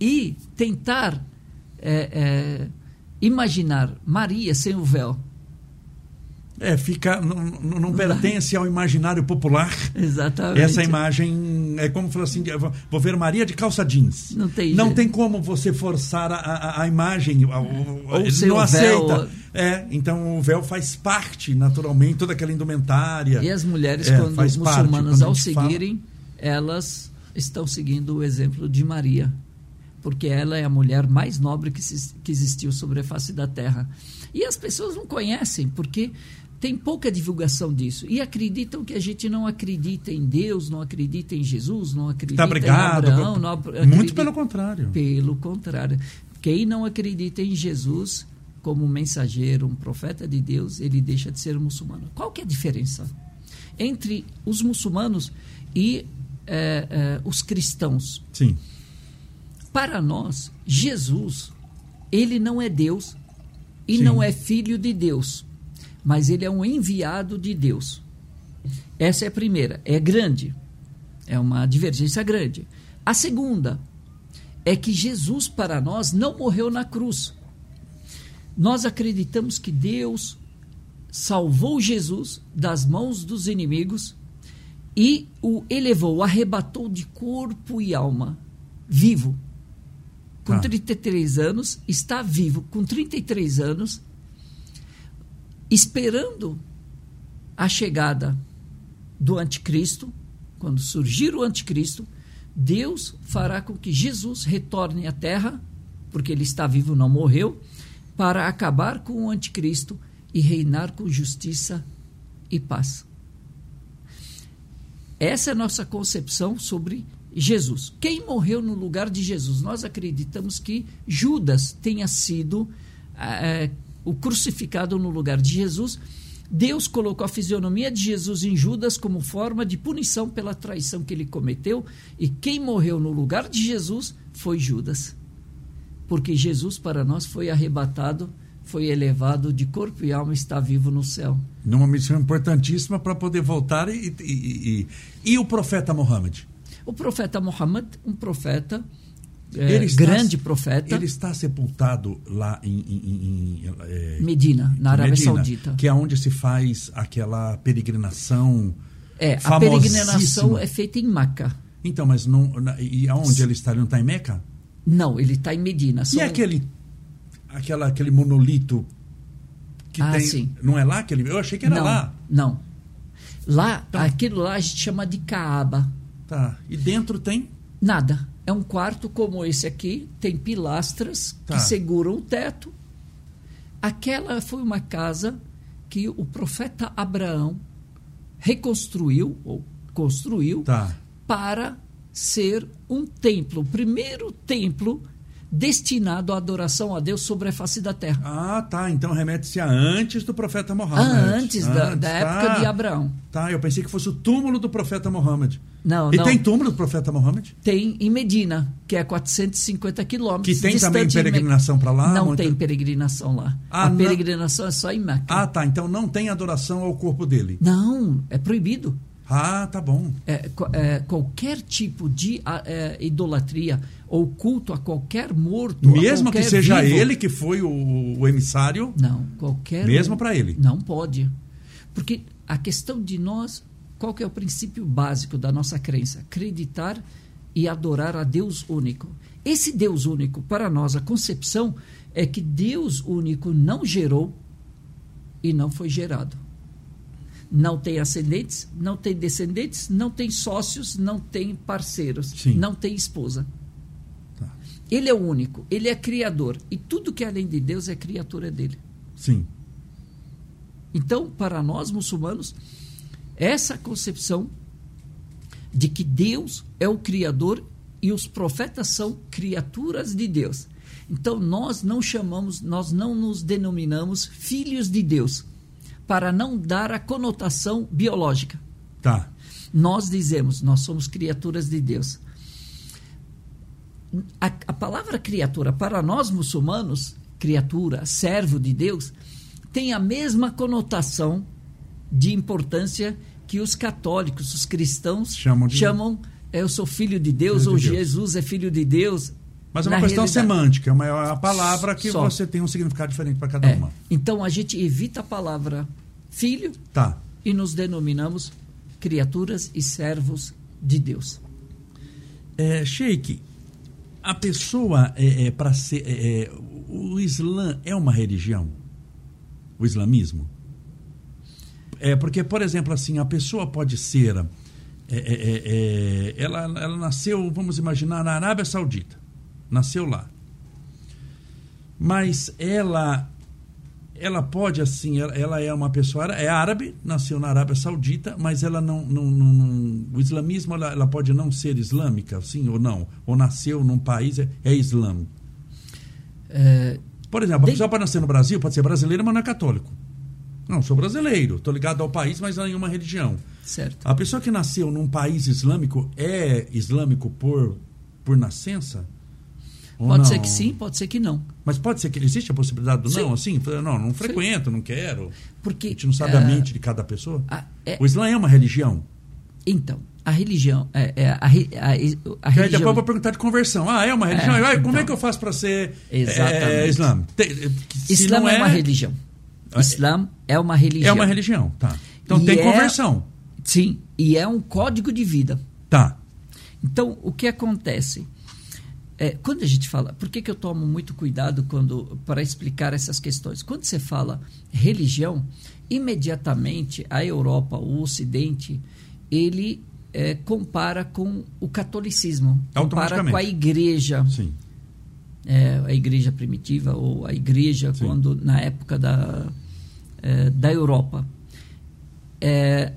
e tentar é, é, imaginar Maria sem o véu, É, fica. Não, não, pertence ao imaginário popular. exatamente. Essa imagem é como falar assim: vou- ver Maria de calça jeans. Não tem Não jeito. tem como você forçar a, a, a imagem. a- Ou não o véu. aceita. É, então o véu faz parte, naturalmente, toda aquela indumentária. E as mulheres, É, quando parte. muçulmanas, Quando a ao gente fala- seguirem, elas estão seguindo o exemplo de Maria, porque ela é a mulher mais nobre que, se- que existiu sobre a face da terra. E as pessoas não conhecem, porque tem pouca divulgação disso. E acreditam que a gente não acredita em Deus, não acredita em Jesus, não acredita Tá brigado. em Abraão. Não Muito acredita- pelo contrário. pelo contrário. Quem não acredita em Jesus como mensageiro, um profeta de Deus, ele deixa de ser muçulmano. Qual que é a diferença entre os muçulmanos e eh, eh, os cristãos? Sim. Para nós, Jesus, ele não é Deus e Sim. não é filho de Deus. Mas ele é um enviado de Deus. Essa é a primeira, é grande. É uma divergência grande. A segunda é que Jesus para nós não morreu na cruz. Nós acreditamos que Deus salvou Jesus das mãos dos inimigos e o elevou, o arrebatou de corpo e alma, vivo. Com ah. 33 anos, está vivo, com 33 anos, esperando a chegada do anticristo, quando surgir o anticristo, Deus fará com que Jesus retorne à terra, porque ele está vivo, não morreu, para acabar com o anticristo e reinar com justiça e paz. Essa é a nossa concepção sobre Jesus. Quem morreu no lugar de Jesus? Nós acreditamos que Judas tenha sido é, o crucificado no lugar de Jesus. Deus colocou a fisionomia de Jesus em Judas como forma de punição pela traição que ele cometeu, e quem morreu no lugar de Jesus foi Judas. Porque Jesus para nós foi arrebatado, foi elevado de corpo e alma, está vivo no céu. Numa missão importantíssima para poder voltar e, e, e, e o profeta Muhammad? O profeta Muhammad, um profeta é, está, grande profeta. Ele está sepultado lá em, em, em é, Medina, na Arábia Medina, Saudita. Que é onde se faz aquela peregrinação. É, a peregrinação é feita em Meca. Então, mas não. E aonde ele está? Ele não está em Meca? Não, ele está em Medina. São... E aquele, aquela, aquele monolito que ah, tem. Sim. Não é lá aquele? Eu achei que era não, lá. Não. Lá, então, aquilo lá a gente chama de Kaaba. Tá. E dentro tem? Nada. É um quarto como esse aqui, tem pilastras tá. que seguram o teto. Aquela foi uma casa que o profeta Abraão reconstruiu ou construiu tá. para ser um templo, o primeiro templo destinado à adoração a Deus sobre a face da terra. Ah, tá. Então remete-se a antes do profeta Mohammed. Ah, antes, da, da época tá. de Abraão. Tá, eu pensei que fosse o túmulo do profeta Mohammed. Não, e não. tem túmulo do profeta Mohammed? Tem em Medina, que é 450 quilômetros. Que tem também peregrinação para lá? Não muito... tem peregrinação lá. Ah, a não... peregrinação é só em Meca. Ah, tá. Então não tem adoração ao corpo dele? Não, é proibido. Ah, tá bom. É, é, qualquer tipo de é, idolatria ou culto a qualquer morto. Mesmo qualquer que seja vivo, ele que foi o, o emissário? Não, qualquer. Mesmo para ele? Não pode. Porque a questão de nós, qual que é o princípio básico da nossa crença? Acreditar e adorar a Deus único. Esse Deus único, para nós, a concepção é que Deus único não gerou e não foi gerado não tem ascendentes, não tem descendentes, não tem sócios, não tem parceiros, Sim. não tem esposa. Tá. Ele é o único, ele é criador. E tudo que é além de Deus é criatura dele. Sim. Então, para nós muçulmanos, essa concepção de que Deus é o criador e os profetas são criaturas de Deus. Então, nós não chamamos, nós não nos denominamos filhos de Deus para não dar a conotação biológica. Tá. Nós dizemos, nós somos criaturas de Deus. A, a palavra criatura, para nós muçulmanos, criatura, servo de Deus, tem a mesma conotação de importância que os católicos, os cristãos chamam, de... chamam eu sou filho de Deus ou de Jesus Deus. é filho de Deus. Mas é uma questão realidade. semântica, é uma, é uma palavra que Só. você tem um significado diferente para cada é. uma. Então a gente evita a palavra filho tá. e nos denominamos criaturas e servos de Deus. É, Sheik, a pessoa é, é para ser. É, é, o Islã é uma religião? O islamismo? É porque, por exemplo, assim, a pessoa pode ser. É, é, ela, ela nasceu, vamos imaginar, na Arábia Saudita nasceu lá. Mas ela ela pode assim, ela, ela, é uma pessoa é árabe, nasceu na Arábia Saudita, mas ela não, não, não, não o islamismo ela, ela, pode não ser islâmica, sim ou não, ou nasceu num país é, é islâmico. É, Por exemplo, a pessoa pode nascer no Brasil, pode ser brasileira, mas não é católico. Não, sou brasileiro, estou ligado ao país, mas não em uma religião. Certo. A pessoa que nasceu num país islâmico é islâmico por por nascença? Pode não? ser que sim, pode ser que não. Mas pode ser que existe a possibilidade do Sim. não, assim? Não, não frequento, não quero. Porque A gente não sabe a ah, mente de cada pessoa. ah, é- O Islã é uma religião. Então, a religião. É, é, a, a, a aí religião depois eu vou perguntar de conversão. Ah, é uma religião? É, Ah, como então. é que eu faço para ser Exatamente. é, Islã? Se Islã é uma religião. É- Islã é uma religião. É uma religião, tá. Então E tem é- conversão. Sim, e é um código de vida. Tá. Então, o que acontece? É, quando a gente fala, por que, que eu tomo muito cuidado quando para explicar essas questões? Quando você fala religião, imediatamente a Europa, o Ocidente, ele é, compara com o catolicismo, compara com a igreja, Sim. é, a igreja primitiva ou a igreja Sim. quando na época da, é, da Europa, é,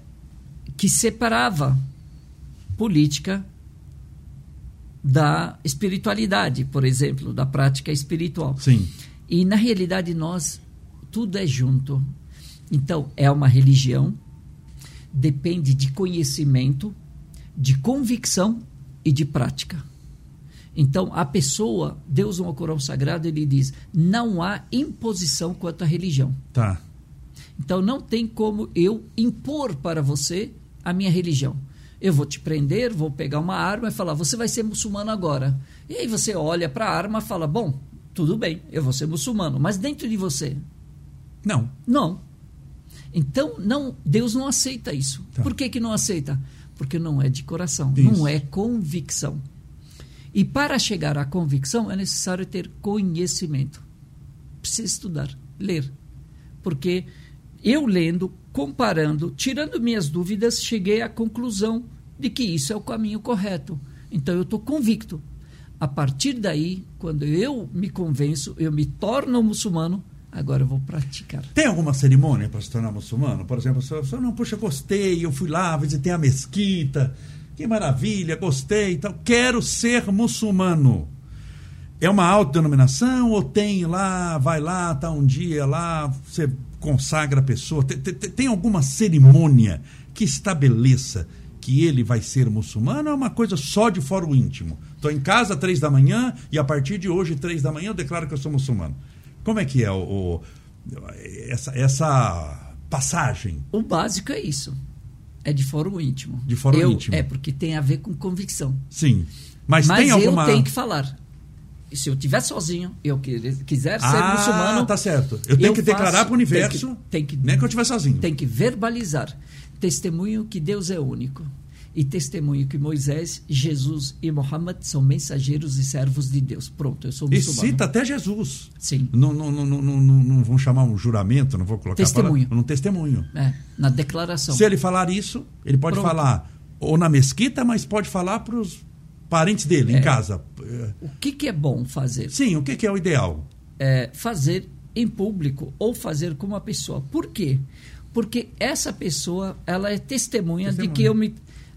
que separava política da espiritualidade, por exemplo, da prática espiritual. Sim. E na realidade nós tudo é junto. Então é uma religião, depende de conhecimento, de convicção e de prática. Então a pessoa, Deus no Corão Sagrado, ele diz: não há imposição quanto à religião. Tá. Então não tem como eu impor para você a minha religião. Eu vou te prender, vou pegar uma arma e falar: você vai ser muçulmano agora. E aí você olha para a arma e fala: bom, tudo bem, eu vou ser muçulmano, mas dentro de você, Não. não. Então não, Deus não aceita isso. Tá. Por que, que não aceita? Porque não é de coração, Isso. não é convicção. E para chegar à convicção é necessário ter conhecimento. Precisa estudar, ler. Porque eu lendo, comparando, tirando minhas dúvidas, cheguei à conclusão de que isso é o caminho correto. Então eu estou convicto. A partir daí, quando eu me convenço, eu me torno muçulmano, agora eu vou praticar. Tem alguma cerimônia para se tornar muçulmano? Por exemplo, se eu não, puxa, gostei, eu fui lá, visitei a mesquita, que maravilha, gostei e tal, quero ser muçulmano. É uma autodenominação ou tem lá, vai lá, tá um dia lá, você consagra a pessoa? Tem, tem, tem alguma cerimônia que estabeleça que ele vai ser muçulmano ou é uma coisa só de fora o íntimo? Estou em casa três da manhã e a partir de hoje, três da manhã, eu declaro que eu sou muçulmano. Como é que é o, o- essa, essa passagem? O básico é isso. É de fora o íntimo. De fora o Eu- íntimo. É, porque tem a ver com convicção. Sim. Mas, Mas tem eu alguma. tenho que falar. E se eu estiver sozinho, eu quiser ser ah, muçulmano, tá certo. Eu tenho eu que declarar para o universo, tem que- tem que- nem que eu estiver sozinho. tem que verbalizar. Testemunho que Deus é único. E testemunho que Moisés, Jesus e Muhammad são mensageiros e servos de Deus. Pronto, eu sou E muçulmano. cita até Jesus. Sim. Não, não, não, não, não, não vão chamar um juramento, não vou colocar Testemunho. palavra- Um testemunho. É, na declaração. Se ele falar isso, ele pode Pronto. falar ou na mesquita, mas pode falar para os parentes dele, em É. casa. O que, que é bom fazer? Sim, o que, que é o ideal? é, fazer em público ou fazer com uma pessoa. Por quê? Porque essa pessoa ela é testemunha, Testemunha. de que eu me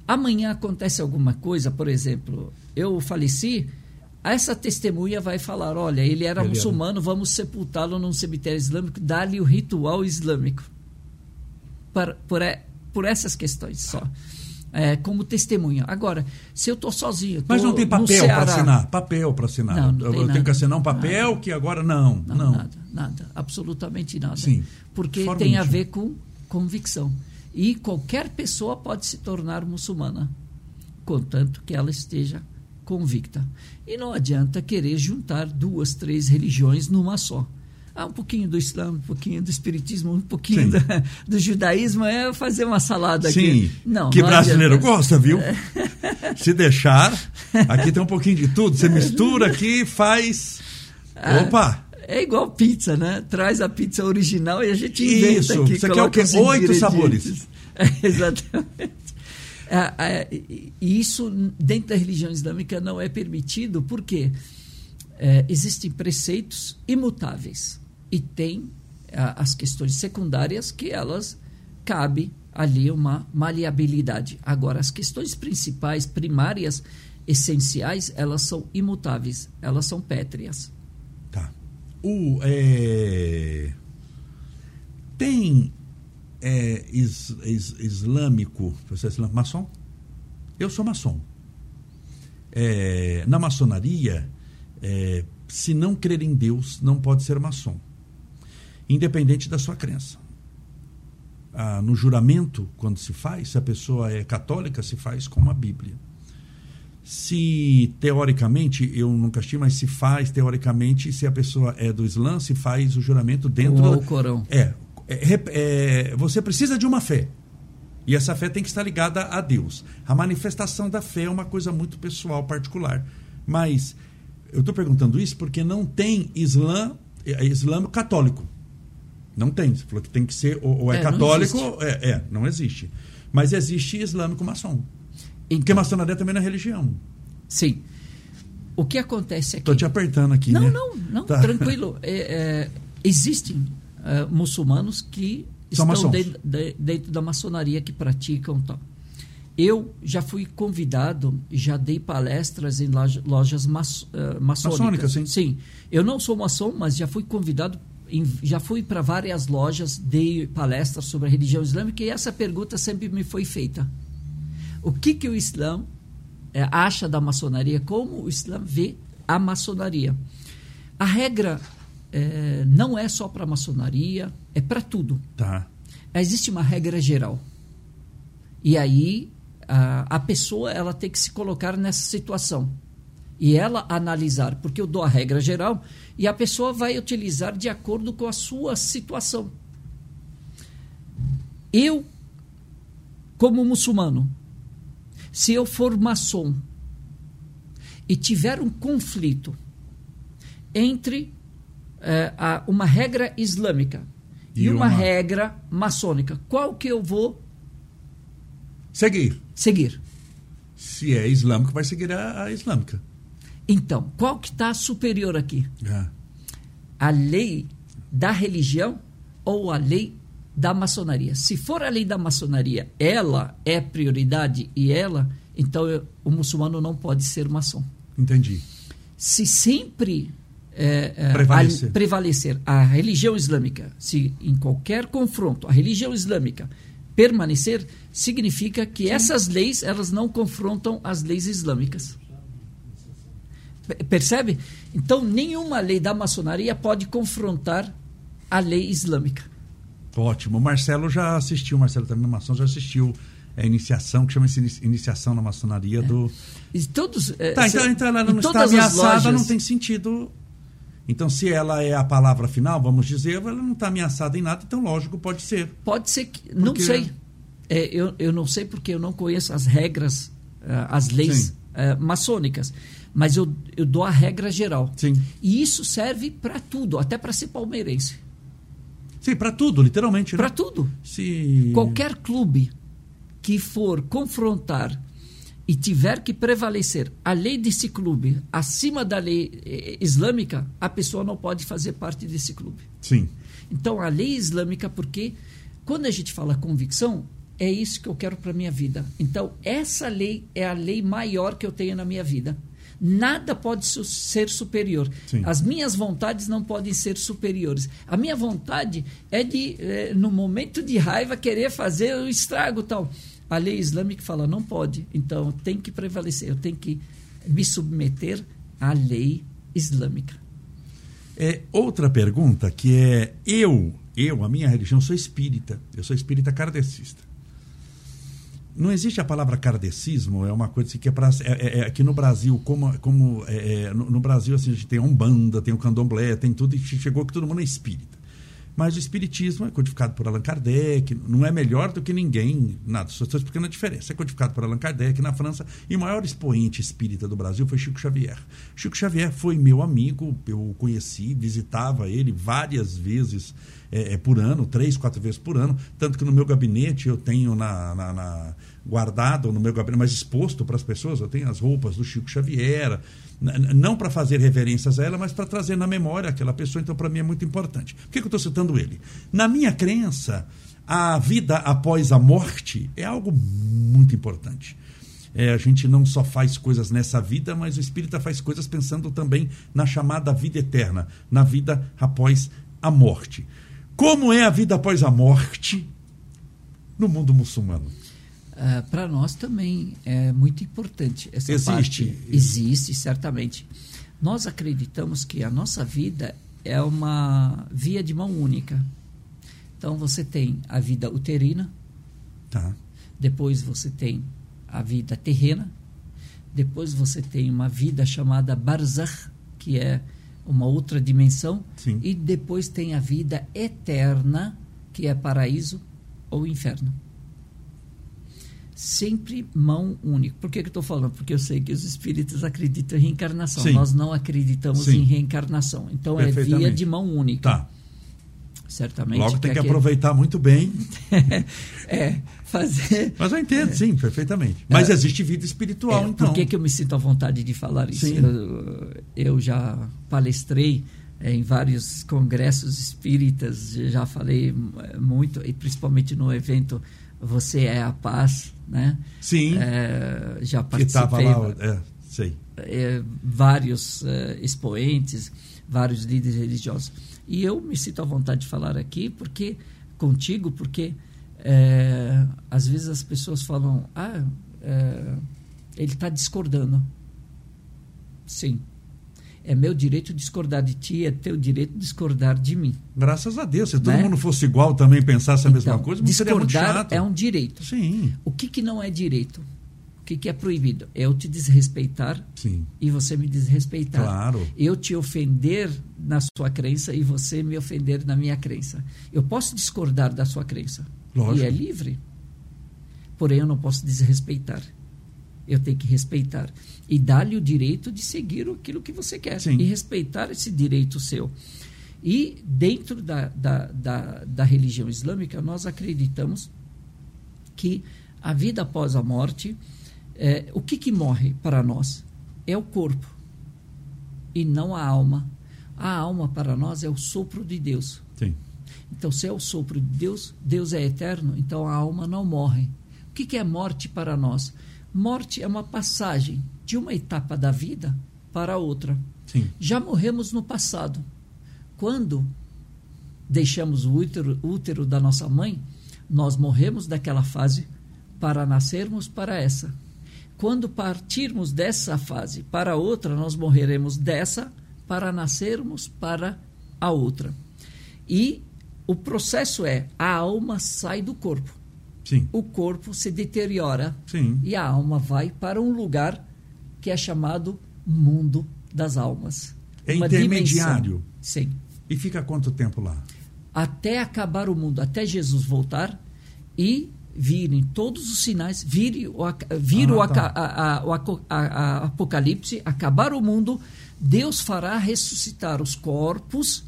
amanhã acontece alguma coisa, por exemplo, eu faleci, essa testemunha vai falar, olha, ele era Ele era. muçulmano, vamos sepultá-lo num cemitério islâmico, dar-lhe o ritual islâmico. Por, por, por essas questões só. É, como testemunha. Agora, se eu estou sozinho, Mas não tem papel para assinar. Papel para assinar. Não, não eu tenho que assinar um papel que agora não. Não, Não. nada, nada, absolutamente nada. Sim, Porque fora o tem a ver com convicção. E qualquer pessoa pode se tornar muçulmana, contanto que ela esteja convicta. E não adianta querer juntar duas, três religiões numa só. Ah, um pouquinho do Islã, um pouquinho do Espiritismo, um pouquinho Sim. da- do judaísmo, é fazer uma salada aqui. Sim. Não, que não brasileiro adianta. gosta, viu? Se deixar, aqui tem um pouquinho de tudo. Você mistura aqui, faz. Ah, Opa! É igual pizza, né? Traz a pizza original e a gente inventa Isso, aqui. você quer o coloca quê? Oito sabores. É, exatamente. Ah, e isso, dentro da religião islâmica, não é permitido, porque é, existem preceitos imutáveis e tem as questões secundárias que elas cabe ali uma maleabilidade. Agora, as questões principais, primárias, essenciais, elas são imutáveis, elas são pétreas. Tá. O, é, Tem é, is, is- islâmico. Você é islâmico? Maçom? Eu sou maçom. É, na maçonaria, é, se não crer em Deus, não pode ser maçom, independente da sua crença. Ah, no juramento, quando se faz, se a pessoa é católica, se faz com a Bíblia. Se teoricamente, eu nunca estive, mas se faz teoricamente, se a pessoa é do Islã, se faz o juramento dentro do Corão. É, é, é, você precisa de uma fé. E essa fé tem que estar ligada a Deus. A manifestação da fé é uma coisa muito pessoal, particular. Mas eu estou perguntando isso porque não tem Islã, é, islâmico católico. Não tem. Você falou que tem que ser ou, ou é, é, católico, não é, é, não existe. Mas existe islâmico maçom. Então, porque maçonaria também não é religião. Sim. O que acontece aqui. Estou te apertando aqui, não, né? Não, não, tá. tranquilo. É, é, existem uh, muçulmanos que São estão dentro, de, dentro, da maçonaria que praticam tal. Eu já fui convidado, já dei palestras em lojas, maço, uh, maçônicas. Maçônica, sim. Sim. Eu não sou maçom, mas já fui convidado já fui para várias lojas, dei palestras sobre a religião islâmica e essa pergunta sempre me foi feita. O que, que o Islã é, acha da maçonaria? Como o Islã vê a maçonaria? A regra é, não é só para a maçonaria, é para tudo. Tá. Existe uma regra geral. E aí a, a pessoa ela tem que se colocar nessa situação e ela analisar, porque eu dou a regra geral e a pessoa vai utilizar de acordo com a sua situação. Eu, como muçulmano, se eu for maçom e tiver um conflito entre é, a, uma regra islâmica e, e uma, uma regra maçônica, qual que eu vou seguir? Seguir. Se é islâmico, vai seguir a, a islâmica. Então, qual que está superior aqui? É. A lei da religião ou a lei da maçonaria? Se for a lei da maçonaria, ela é prioridade e ela, então eu, o muçulmano não pode ser maçom. Entendi. Se sempre é, é, prevalecer. A, prevalecer a religião islâmica, se em qualquer confronto a religião islâmica permanecer, significa que Sim. essas leis elas não confrontam as leis islâmicas. Percebe? Então, nenhuma lei da maçonaria pode confrontar a lei islâmica. Ótimo. O Marcelo já assistiu, o Marcelo também na maçom, já assistiu a iniciação, que chama-se iniciação na maçonaria é. do. E todos. É, tá, então, então ela não está ameaçada, lojas... não tem sentido. Então, se ela é a palavra final, vamos dizer, ela não está ameaçada em nada, então, lógico, pode ser. Pode ser que. Porque... Não sei. É, eu, eu não sei porque eu não conheço as regras, uh, as leis uh, maçônicas mas eu, eu dou a regra geral. Sim. E isso serve para tudo, até para ser palmeirense. Sim, para tudo, literalmente. Né? Para tudo. Se... Qualquer clube que for confrontar e tiver que prevalecer a lei desse clube acima da lei eh, islâmica, a pessoa não pode fazer parte desse clube. Sim. Então, a lei islâmica, porque quando a gente fala convicção, é isso que eu quero para minha vida. Então, essa lei é a lei maior que eu tenho na minha vida. Nada pode ser superior. Sim. As minhas vontades não podem ser superiores. A minha vontade é de, é, no momento de raiva, querer fazer o estrago tal. A lei islâmica fala, não pode. Então, tem que prevalecer. Eu tenho que me submeter à lei islâmica. É outra pergunta que é eu, eu, a minha religião, sou espírita. Eu sou espírita kardecista não existe a palavra kardecismo, é uma coisa que é, pra, é, é, é no Brasil, como, como é, é, no, no, Brasil assim, a gente tem a Umbanda, tem o Candomblé, tem tudo, e chegou que todo mundo é espírita. Mas o espiritismo é codificado por Allan Kardec, não é melhor do que ninguém, nada, só estou explicando a diferença. É codificado por Allan Kardec na França, e o maior expoente espírita do Brasil foi Chico Xavier. Chico Xavier foi meu amigo, eu o conheci, visitava ele várias vezes é, é, por ano, três, quatro vezes por ano. Tanto que no meu gabinete eu tenho na, na, na guardado no meu gabinete, mas exposto para as pessoas, eu tenho as roupas do Chico Xavier, não para fazer reverências a ela, mas para trazer na memória aquela pessoa. Então, para mim é muito importante. Por que, que eu estou citando ele? Na minha crença, a vida após a morte é algo muito importante. É, a gente não só faz coisas nessa vida, mas o espírita faz coisas pensando também na chamada vida eterna, na vida após a morte. Como é a vida após a morte no mundo muçulmano? Uh, ah, Para nós também é muito importante essa existe. parte. Existe, certamente. Nós acreditamos que a nossa vida é uma via de mão única. Então você tem a vida uterina, Tá. depois você tem a vida terrena, depois você tem uma vida chamada barzakh, que é uma outra dimensão, Sim. e depois tem a vida eterna, que é paraíso ou inferno. Sempre mão única. Por que, que eu estou falando? Porque eu sei que os espíritos acreditam em reencarnação. Sim. Nós não acreditamos Sim. em reencarnação. Então é via de mão única. Tá. Certamente. Logo tem que aquele- aproveitar muito bem. é, fazer. Mas eu entendo, sim, perfeitamente. Mas existe vida espiritual, É, então. Por que, que eu me sinto à vontade de falar isso? Sim. Eu, eu já palestrei é, em vários congressos espíritas, já falei é, muito, e principalmente no evento Você é a Paz, né? Sim. É, já que participei lá. É, sei. é, vários é, expoentes, vários líderes religiosos. E eu me sinto à vontade de falar aqui porque contigo, porque é, às vezes as pessoas falam, ah, é, ele está discordando. Sim. É meu direito discordar de ti, é teu direito discordar de mim. Graças a Deus. Se todo Né? mundo fosse igual também pensasse a mesma Então, coisa, seria muito discordar é um direito. Sim, O que, que não é direito? O que, que é proibido? É eu te desrespeitar sim. e você me desrespeitar. Claro. Eu te ofender na sua crença e você me ofender na minha crença. Eu posso discordar da sua crença. Lógico. E é livre. Porém, eu não posso desrespeitar. Eu tenho que respeitar. E dar-lhe o direito de seguir aquilo que você quer. Sim. E respeitar esse direito seu. E dentro da, da, da, da religião islâmica, nós acreditamos que a vida após a morte, é, o que, que morre para nós? É o corpo e não a alma. A alma para nós é o sopro de Deus. Sim. Então, se é o sopro de Deus, Deus é eterno, então a alma não morre. O que, que é morte para nós? Morte é uma passagem de uma etapa da vida para outra. Sim. Já morremos no passado. Quando deixamos o útero, útero da nossa mãe, nós morremos daquela fase para nascermos para essa. Quando partirmos dessa fase para outra, nós morreremos dessa para nascermos para a outra. E o processo é: a alma sai do corpo, Sim. o corpo se deteriora Sim. e a alma vai para um lugar que é chamado mundo das almas. É Uma intermediário. dimensão. Sim. E fica quanto tempo lá? Até acabar o mundo, até Jesus voltar e virem todos os sinais, vir o, vir Ah, o, tá. a- a- a- apocalipse, acabar o mundo, Deus fará ressuscitar os corpos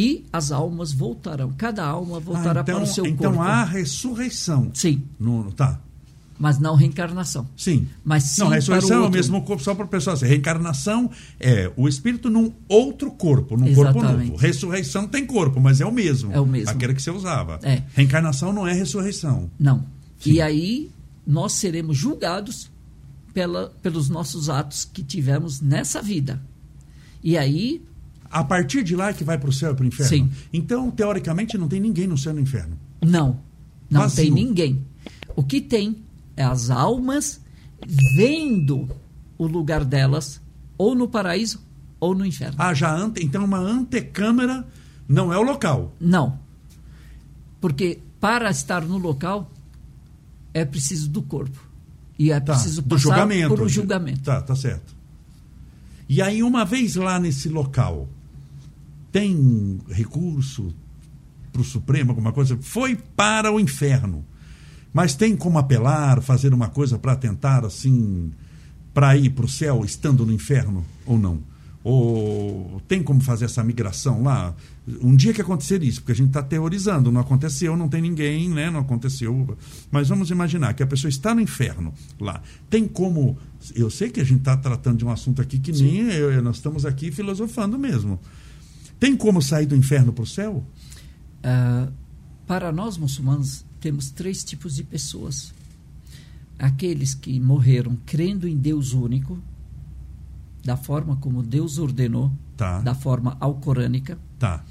e as almas voltarão. Cada alma voltará Ah, então, para o seu então corpo. há ressurreição. Sim, No, tá. mas não reencarnação. Sim. Mas sim não, ressurreição é o mesmo corpo, só para o pessoal assim. Reencarnação é o espírito num outro corpo, num corpo Exatamente. novo. Ressurreição tem corpo, mas é o mesmo. É o mesmo. Aquele que você usava. É. Reencarnação não é ressurreição. Não. Sim. E aí nós seremos julgados pela, pelos nossos atos que tivemos nessa vida. E aí, A partir de lá é que vai para o céu e para o inferno. Sim. Então, teoricamente, não tem ninguém no céu e no inferno. não. Não Vazio. tem ninguém. O que tem é as almas vendo o lugar delas ou no paraíso ou no inferno. Ah, já ante... então uma antecâmara não é o local. Não. Porque para estar no local é preciso do corpo. E é Tá, preciso do passar julgamento. por um julgamento. Tá, tá certo. E aí, uma vez lá nesse local, tem recurso para o Supremo, alguma coisa? Foi para o inferno. Mas tem como apelar, fazer uma coisa para tentar, assim, para ir para o céu estando no inferno ou não? Ou tem como fazer essa migração lá? Um dia que acontecer isso, porque a gente está teorizando, não aconteceu, não tem ninguém, né? Não aconteceu. Mas vamos imaginar que a pessoa está no inferno lá. Tem como. Eu sei que a gente está tratando de um assunto aqui que nem eu, nós estamos aqui filosofando mesmo. Tem como sair do inferno para o céu? Ah, para nós muçulmanos, temos três tipos de pessoas: aqueles que morreram crendo em Deus único, da forma como Deus ordenou, Tá. da forma alcorânica. Tá.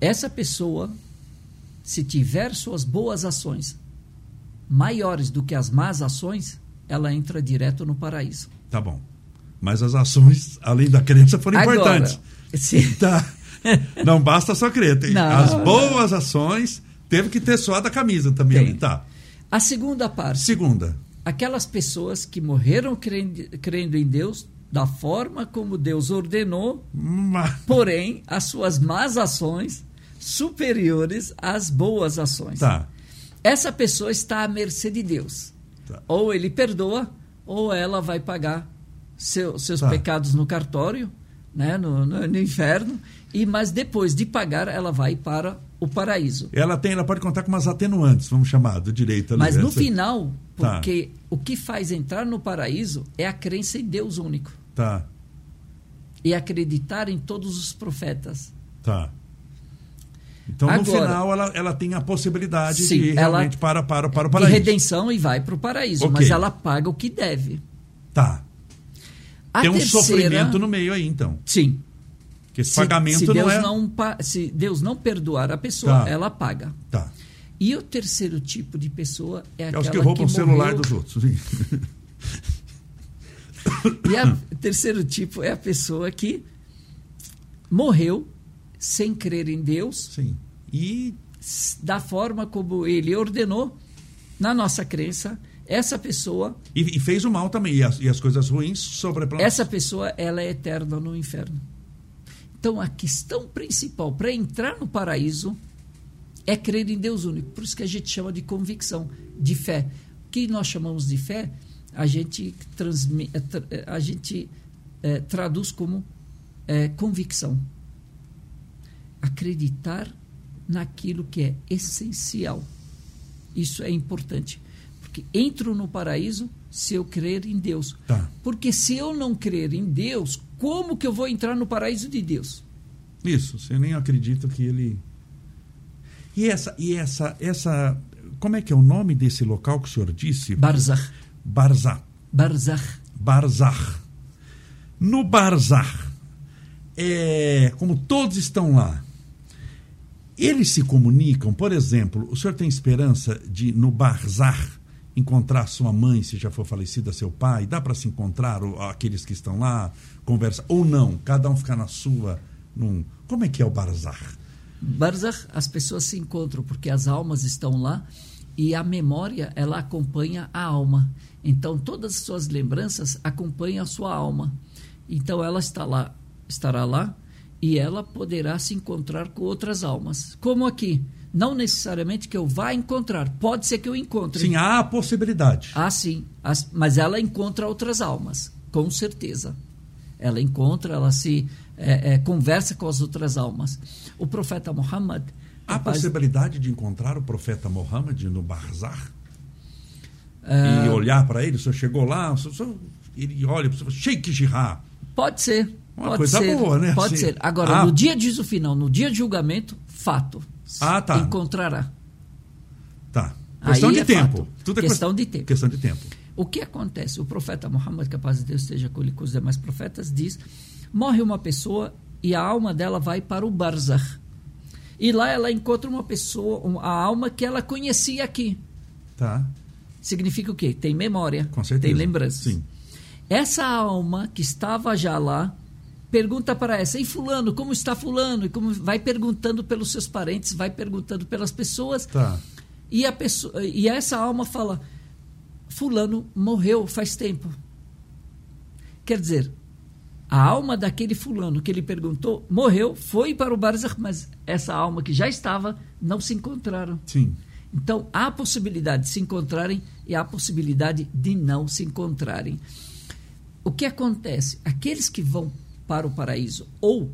Essa pessoa, se tiver suas boas ações maiores do que as más ações, ela entra direto no paraíso. Tá bom. Mas as ações, além da crença, foram Agora, importantes. Sim. Tá. Não basta só crer. Tem Não. as boas ações teve que ter suado a camisa também. Tem. ali. Tá. A segunda parte, Segunda. aquelas pessoas que morreram crendo, crendo em Deus da forma como Deus ordenou, Ma- porém as suas más ações superiores às boas ações. Tá. Essa pessoa está à mercê de Deus. Tá. Ou ele perdoa, ou ela vai pagar seu- seus Tá. pecados no cartório, né, no, no- no inferno, e mas depois de pagar ela vai para o paraíso. Ela tem, ela pode contar com umas atenuantes, vamos chamar, do direito ali. Mas no Essa- final, Tá. porque o que faz entrar no paraíso é a crença em Deus único Tá, e acreditar em todos os profetas. tá. Então, no Agora- final, ela, ela tem a possibilidade Sim, de ir ela- realmente para, para, para o De paraíso. redenção e vai para o paraíso, Ok. mas ela paga o que deve. Tá. A tem um terceira- sofrimento no meio aí, então. Sim. Que esse Se, pagamento se não Deus é. não se Deus não perdoar a pessoa, Tá. ela paga. Tá. E o terceiro tipo de pessoa é É aquela os que roubam o morreu- celular dos outros. Sim. E o terceiro tipo é a pessoa que morreu sem crer em Deus, Sim. E da forma como ele ordenou, na nossa crença, essa pessoa, E, e fez o mal também. E as, e as coisas ruins sobrepõem. essa pessoa, ela é eterna no inferno. Então, a questão principal para entrar no paraíso é crer em Deus único. Por isso que a gente chama de convicção, de fé. O que nós chamamos de fé, a gente, transmi, eh, eh, a gente eh, traduz como eh, convicção. Acreditar naquilo que é essencial. Isso é importante. Porque entro no paraíso se eu crer em Deus. Tá. Porque se eu não crer em Deus, como que eu vou entrar no paraíso de Deus? Isso, você nem acredita que ele. E essa, e essa, essa. Como é que é o nome desse local que o senhor disse? Barzakh. Barzá. Barzakh. Barzar. No Barzar, é, como todos estão lá, eles se comunicam, por exemplo, o senhor tem esperança de, no Barzar, encontrar sua mãe, se já for falecida, seu pai? Dá para se encontrar o- aqueles que estão lá, conversar? Ou não? Cada um ficar na sua? Num... Como é que é o Barzar? Barzakh, as pessoas se encontram porque as almas estão lá e a memória, ela acompanha a alma. Então, todas as suas lembranças acompanham a sua alma. Então, ela está lá, estará lá e ela poderá se encontrar com outras almas. Como aqui. Não necessariamente que eu vá encontrar. Pode ser que eu encontre. Sim, há a possibilidade. Ah, sim. As- mas ela encontra outras almas, com certeza. Ela encontra, ela se é, é, conversa com as outras almas. O profeta Muhammad. Há possibilidade de encontrar o profeta Mohammed no Barzar? ah, e olhar para ele, o senhor chegou lá, o senhor, ele olha para o senhor, Sheikh Jihá. Pode ser. Uma pode coisa ser, boa, né? Pode Assim, ser. Agora, ah, no dia de juízo final, no dia de julgamento, fato. Ah, tá. Encontrará. Tá. Questão Aí de é tempo. fato. Tudo é Questão quest- de tempo. Questão de tempo. O que acontece? O profeta Muhammad, que a paz de Deus esteja com ele com os demais profetas, diz: morre uma pessoa e a alma dela vai para o Barzakh. E lá ela encontra uma pessoa, a alma que ela conhecia aqui. Tá. Significa o quê? Tem memória, Com certeza. tem lembranças. Sim. Essa alma que estava já lá pergunta para essa: "E fulano, como está fulano?" E como vai perguntando pelos seus parentes, vai perguntando pelas pessoas. Tá. E a pessoa e essa alma fala: fulano morreu faz tempo. Quer dizer, a alma daquele fulano que ele perguntou morreu, foi para o Barzakh, mas essa alma que já estava não se encontraram. Sim. Então, há a possibilidade de se encontrarem e há a possibilidade de não se encontrarem. O que acontece? Aqueles que vão para o paraíso ou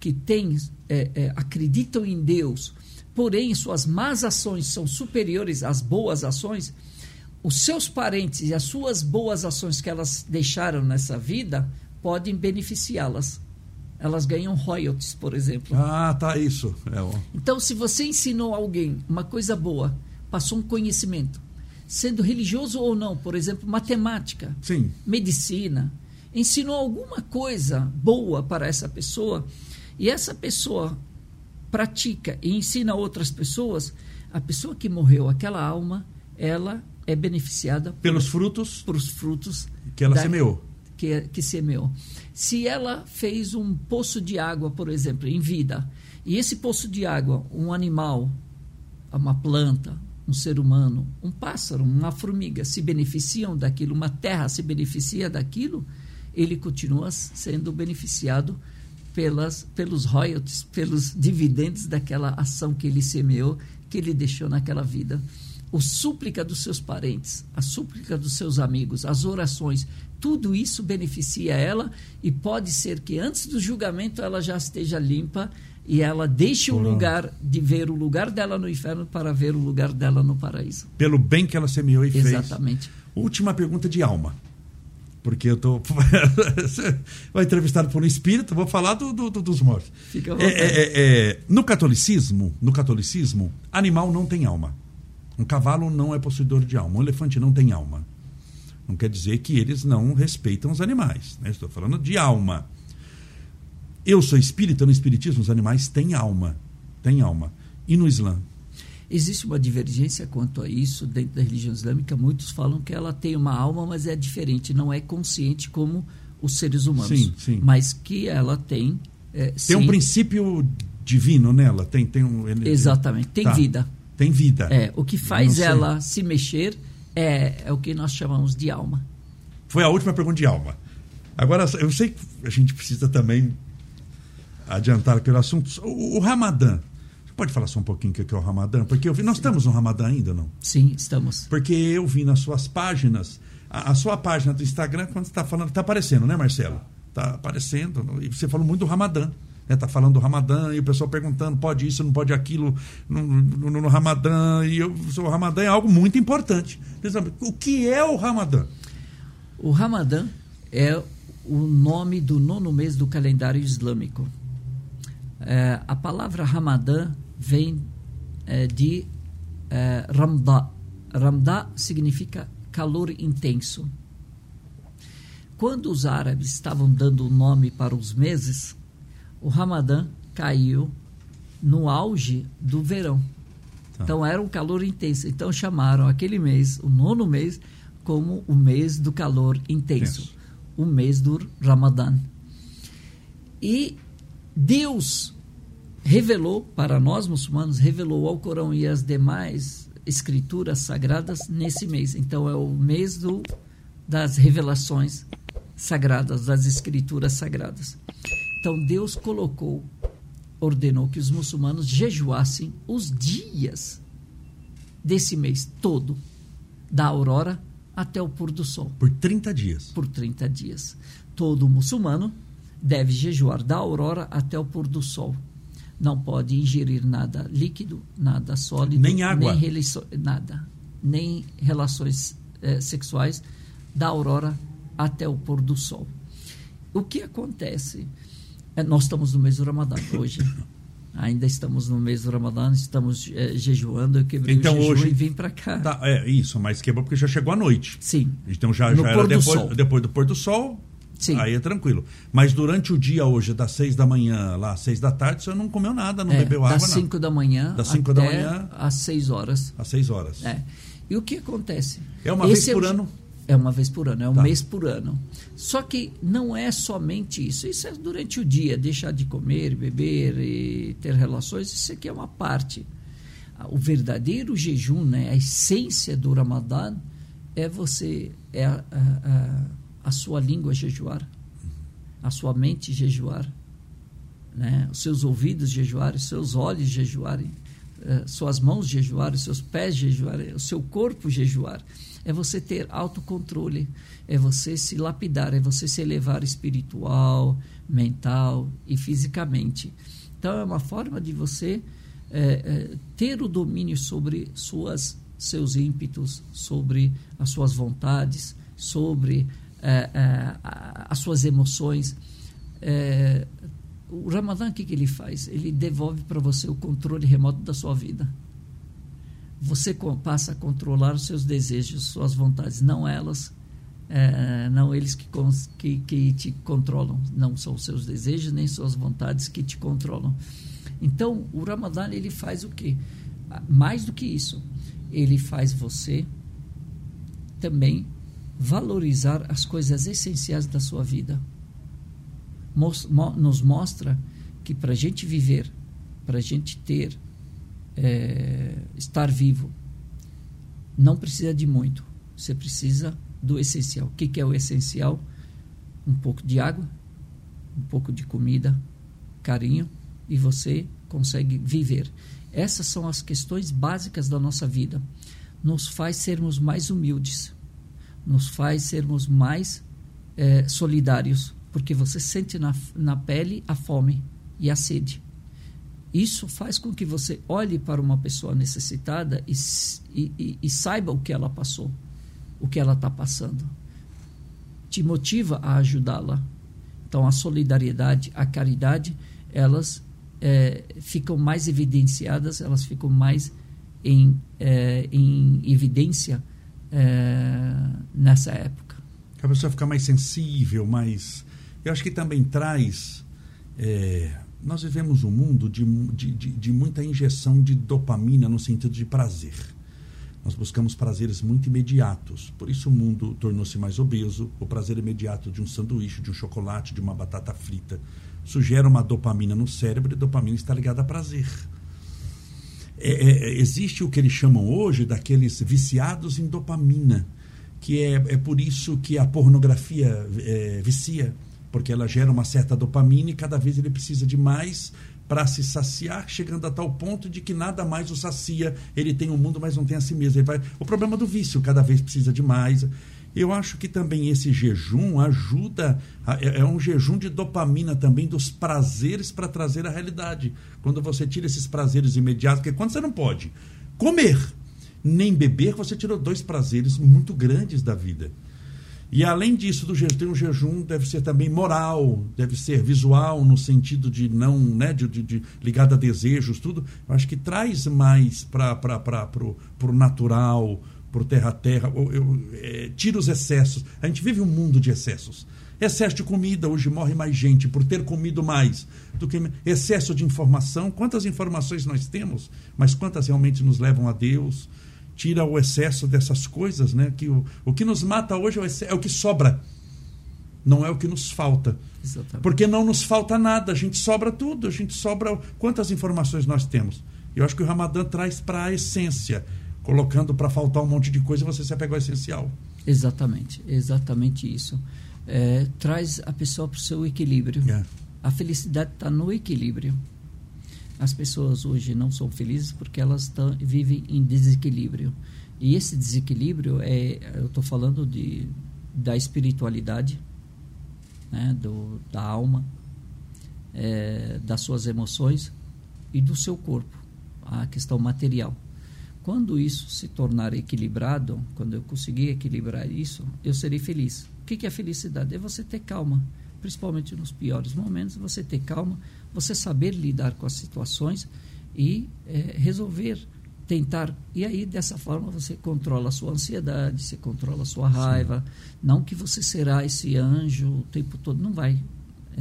que têm, é, é, acreditam em Deus, porém suas más ações são superiores às boas ações, os seus parentes e as suas boas ações que elas deixaram nessa vida podem beneficiá-las. Elas ganham royalties, por exemplo. Ah, tá isso. É. Então, se você ensinou alguém uma coisa boa, passou um conhecimento, sendo religioso ou não, por exemplo, matemática, Sim. medicina, ensinou alguma coisa boa para essa pessoa e essa pessoa pratica e ensina outras pessoas, a pessoa que morreu, aquela alma, ela é beneficiada Pelos frutos por os frutos que ela da- semeou. que, que semeou. Se ela fez um poço de água, por exemplo, em vida, e esse poço de água, um animal, uma planta, um ser humano, um pássaro, uma formiga se beneficiam daquilo, uma terra se beneficia daquilo, ele continua sendo beneficiado pelas, pelos royalties, pelos dividendos daquela ação que ele semeou, que ele deixou naquela vida. O súplica dos seus parentes, a súplica dos seus amigos, as orações, tudo isso beneficia ela e pode ser que antes do julgamento ela já esteja limpa e ela deixe o lugar de ver o lugar dela no inferno para ver o lugar dela no paraíso. Pelo bem que ela semeou e Exatamente. fez. Exatamente. Última pergunta de alma. Porque eu tô. vai entrevistado por um espírito, vou falar do, do, do dos mortos. Fica é, é, é, é, no catolicismo, no catolicismo, animal não tem alma. Um cavalo não é possuidor de alma. Um elefante não tem alma. Não quer dizer que eles não respeitam os animais. Né? Estou falando de alma. Eu sou espírita, no espiritismo os animais têm alma. Têm alma. E no Islã? Existe uma divergência quanto a isso dentro da religião islâmica. Muitos falam que ela tem uma alma, mas é diferente, não é consciente como os seres humanos. Sim, sim. Mas que ela tem. É, tem sim, um princípio divino nela? Tem, tem um, ele, Exatamente, tem tá. vida. Tem vida. É, o que faz ela se mexer é, é o que nós chamamos de alma. Foi a última pergunta de alma. Agora, eu sei que a gente precisa também adiantar aquele assunto. O, o Ramadã. Pode falar só um pouquinho o que é o Ramadã? Porque eu vi, nós estamos no Ramadã ainda, não? Sim, estamos. Porque eu vi nas suas páginas, a, a sua página do Instagram, quando você está falando, está aparecendo, né, Marcelo? Está aparecendo. E você falou muito do Ramadã. Está né, falando do Ramadã e o pessoal perguntando: pode isso, não pode aquilo no, no, no Ramadã. E eu, o Ramadã é algo muito importante. O que é o Ramadã? O Ramadã é o nome do nono mês do calendário islâmico. É, a palavra Ramadã vem é, de é, Ramdá. Ramdá significa calor intenso. Quando os árabes estavam dando o nome para os meses, o Ramadã caiu no auge do verão. Tá. Então era um calor intenso. Então chamaram aquele mês, o nono mês, como o mês do calor intenso, o mês do Ramadã. E Deus revelou para nós muçulmanos, revelou ao Corão e as demais escrituras sagradas nesse mês. Então é o mês do, das revelações sagradas, das escrituras sagradas. Então Deus colocou, ordenou que os muçulmanos jejuassem os dias desse mês todo, da aurora até o pôr do sol. Por 30 dias. Por 30 dias. Todo muçulmano deve jejuar da aurora até o pôr do sol. Não pode ingerir nada líquido, nada sólido, nem água, nem nada, nem relações eh, sexuais da aurora até o pôr do sol. O que acontece? É, nós estamos no mês do Ramadã hoje. Ainda estamos no mês do Ramadã, estamos é, jejuando. Eu quebrei então, o jejum hoje, e vim para cá. Tá, é isso, mas quebrou porque já chegou a noite. Sim. Então já, já era depois, depois do pôr do sol. Sim. Aí é tranquilo. Mas durante o dia hoje, das seis da manhã lá às seis da tarde, você não comeu nada, não é, bebeu água, das cinco da manhã das cinco da manhã às seis horas. Às seis horas. É. E o que acontece? É uma Esse vez por é o... ano? É uma vez por ano, é um tá. mês por ano. Só que não é somente isso. Isso é durante o dia, deixar de comer, beber e ter relações, isso aqui é uma parte. O verdadeiro jejum, né, a essência do Ramadã, é você, é a, a, a sua língua jejuar, a sua mente jejuar, né, os seus ouvidos jejuarem, os seus olhos jejuarem, eh, suas mãos jejuarem, seus pés jejuarem, o seu corpo jejuar é você ter autocontrole, é você se lapidar, é você se elevar espiritual, mental e fisicamente. Então, é uma forma de você é, é, ter o domínio sobre suas, seus ímpetos, sobre as suas vontades, sobre é, é as suas emoções. É, o Ramadã, o que, que ele faz? Ele devolve para você o controle remoto da sua vida você passa a controlar os seus desejos, suas vontades, não elas, é, não eles que, que, que te controlam, não são os seus desejos nem suas vontades que te controlam. Então, o Ramadã ele faz o quê? Mais do que isso, ele faz você também valorizar as coisas essenciais da sua vida. Nos mostra que para a gente viver, para a gente ter, é, estar vivo, não precisa de muito. Você precisa do essencial. O que, que é o essencial? Um pouco de água, um pouco de comida, carinho, e você consegue viver. Essas são as questões básicas da nossa vida. Nos faz sermos mais humildes, nos faz sermos mais é, solidários, porque você sente na, na pele a fome e a sede. Isso faz com que você olhe para uma pessoa necessitada e, e, e saiba o que ela passou, o que ela está passando. Te motiva a ajudá-la. Então, a solidariedade, a caridade, elas é, ficam mais evidenciadas, elas ficam mais em, é, em evidência é, nessa época. A pessoa fica mais sensível, mais. Eu acho que também traz. É, nós vivemos um mundo de, de, de, de muita injeção de dopamina no sentido de prazer. Nós buscamos prazeres muito imediatos. Por isso o mundo tornou-se mais obeso. O prazer imediato de um sanduíche, de um chocolate, de uma batata frita. Isso gera uma dopamina no cérebro e dopamina está ligada a prazer. É, é, existe o que eles chamam hoje daqueles viciados em dopamina, que é, é por isso que a pornografia é, vicia, porque ela gera uma certa dopamina e cada vez ele precisa de mais para se saciar, chegando a tal ponto de que nada mais o sacia. Ele tem o um mundo, mas não tem a si mesmo. Ele vai... O problema do vício, cada vez precisa de mais. Eu acho que também esse jejum ajuda, é, é um jejum de dopamina também, dos prazeres para trazer a realidade. Quando você tira esses prazeres imediatos, porque quando você não pode comer nem beber, você tirou dois prazeres muito grandes da vida. E além disso, do jejum, um jejum deve ser também moral, deve ser visual, no sentido de não, né, de, de, de ligado a desejos, tudo. Eu acho que traz mais para o natural, por terra a terra, eu, eu, é, tira os excessos. A gente vive um mundo de excessos. Excesso de comida, hoje morre mais gente por ter comido mais do que excesso de informação. Quantas informações nós temos, mas quantas realmente nos levam a Deus? Tira o excesso dessas coisas, né? Que o, o que nos mata hoje é o, excesso, é o que sobra, não é o que nos falta. Exatamente. Porque não nos falta nada, a gente sobra tudo, a gente sobra. Quantas informações nós temos? Eu acho que o Ramadã traz para a essência colocando para faltar um monte de coisa, você se apega ao essencial. Exatamente, exatamente isso. É, traz a pessoa para o seu equilíbrio. É. A felicidade está no equilíbrio. As pessoas hoje não são felizes porque elas tão, vivem em desequilíbrio. E esse desequilíbrio é, eu estou falando de da espiritualidade, né, do, da alma, é, das suas emoções e do seu corpo, a questão material. Quando isso se tornar equilibrado, quando eu conseguir equilibrar isso, eu serei feliz. O que é felicidade? É você ter calma, principalmente nos piores momentos, você ter calma, você saber lidar com as situações e é, resolver, tentar. E aí, dessa forma, você controla a sua ansiedade, você controla a sua raiva. Sim. Não que você será esse anjo o tempo todo, não vai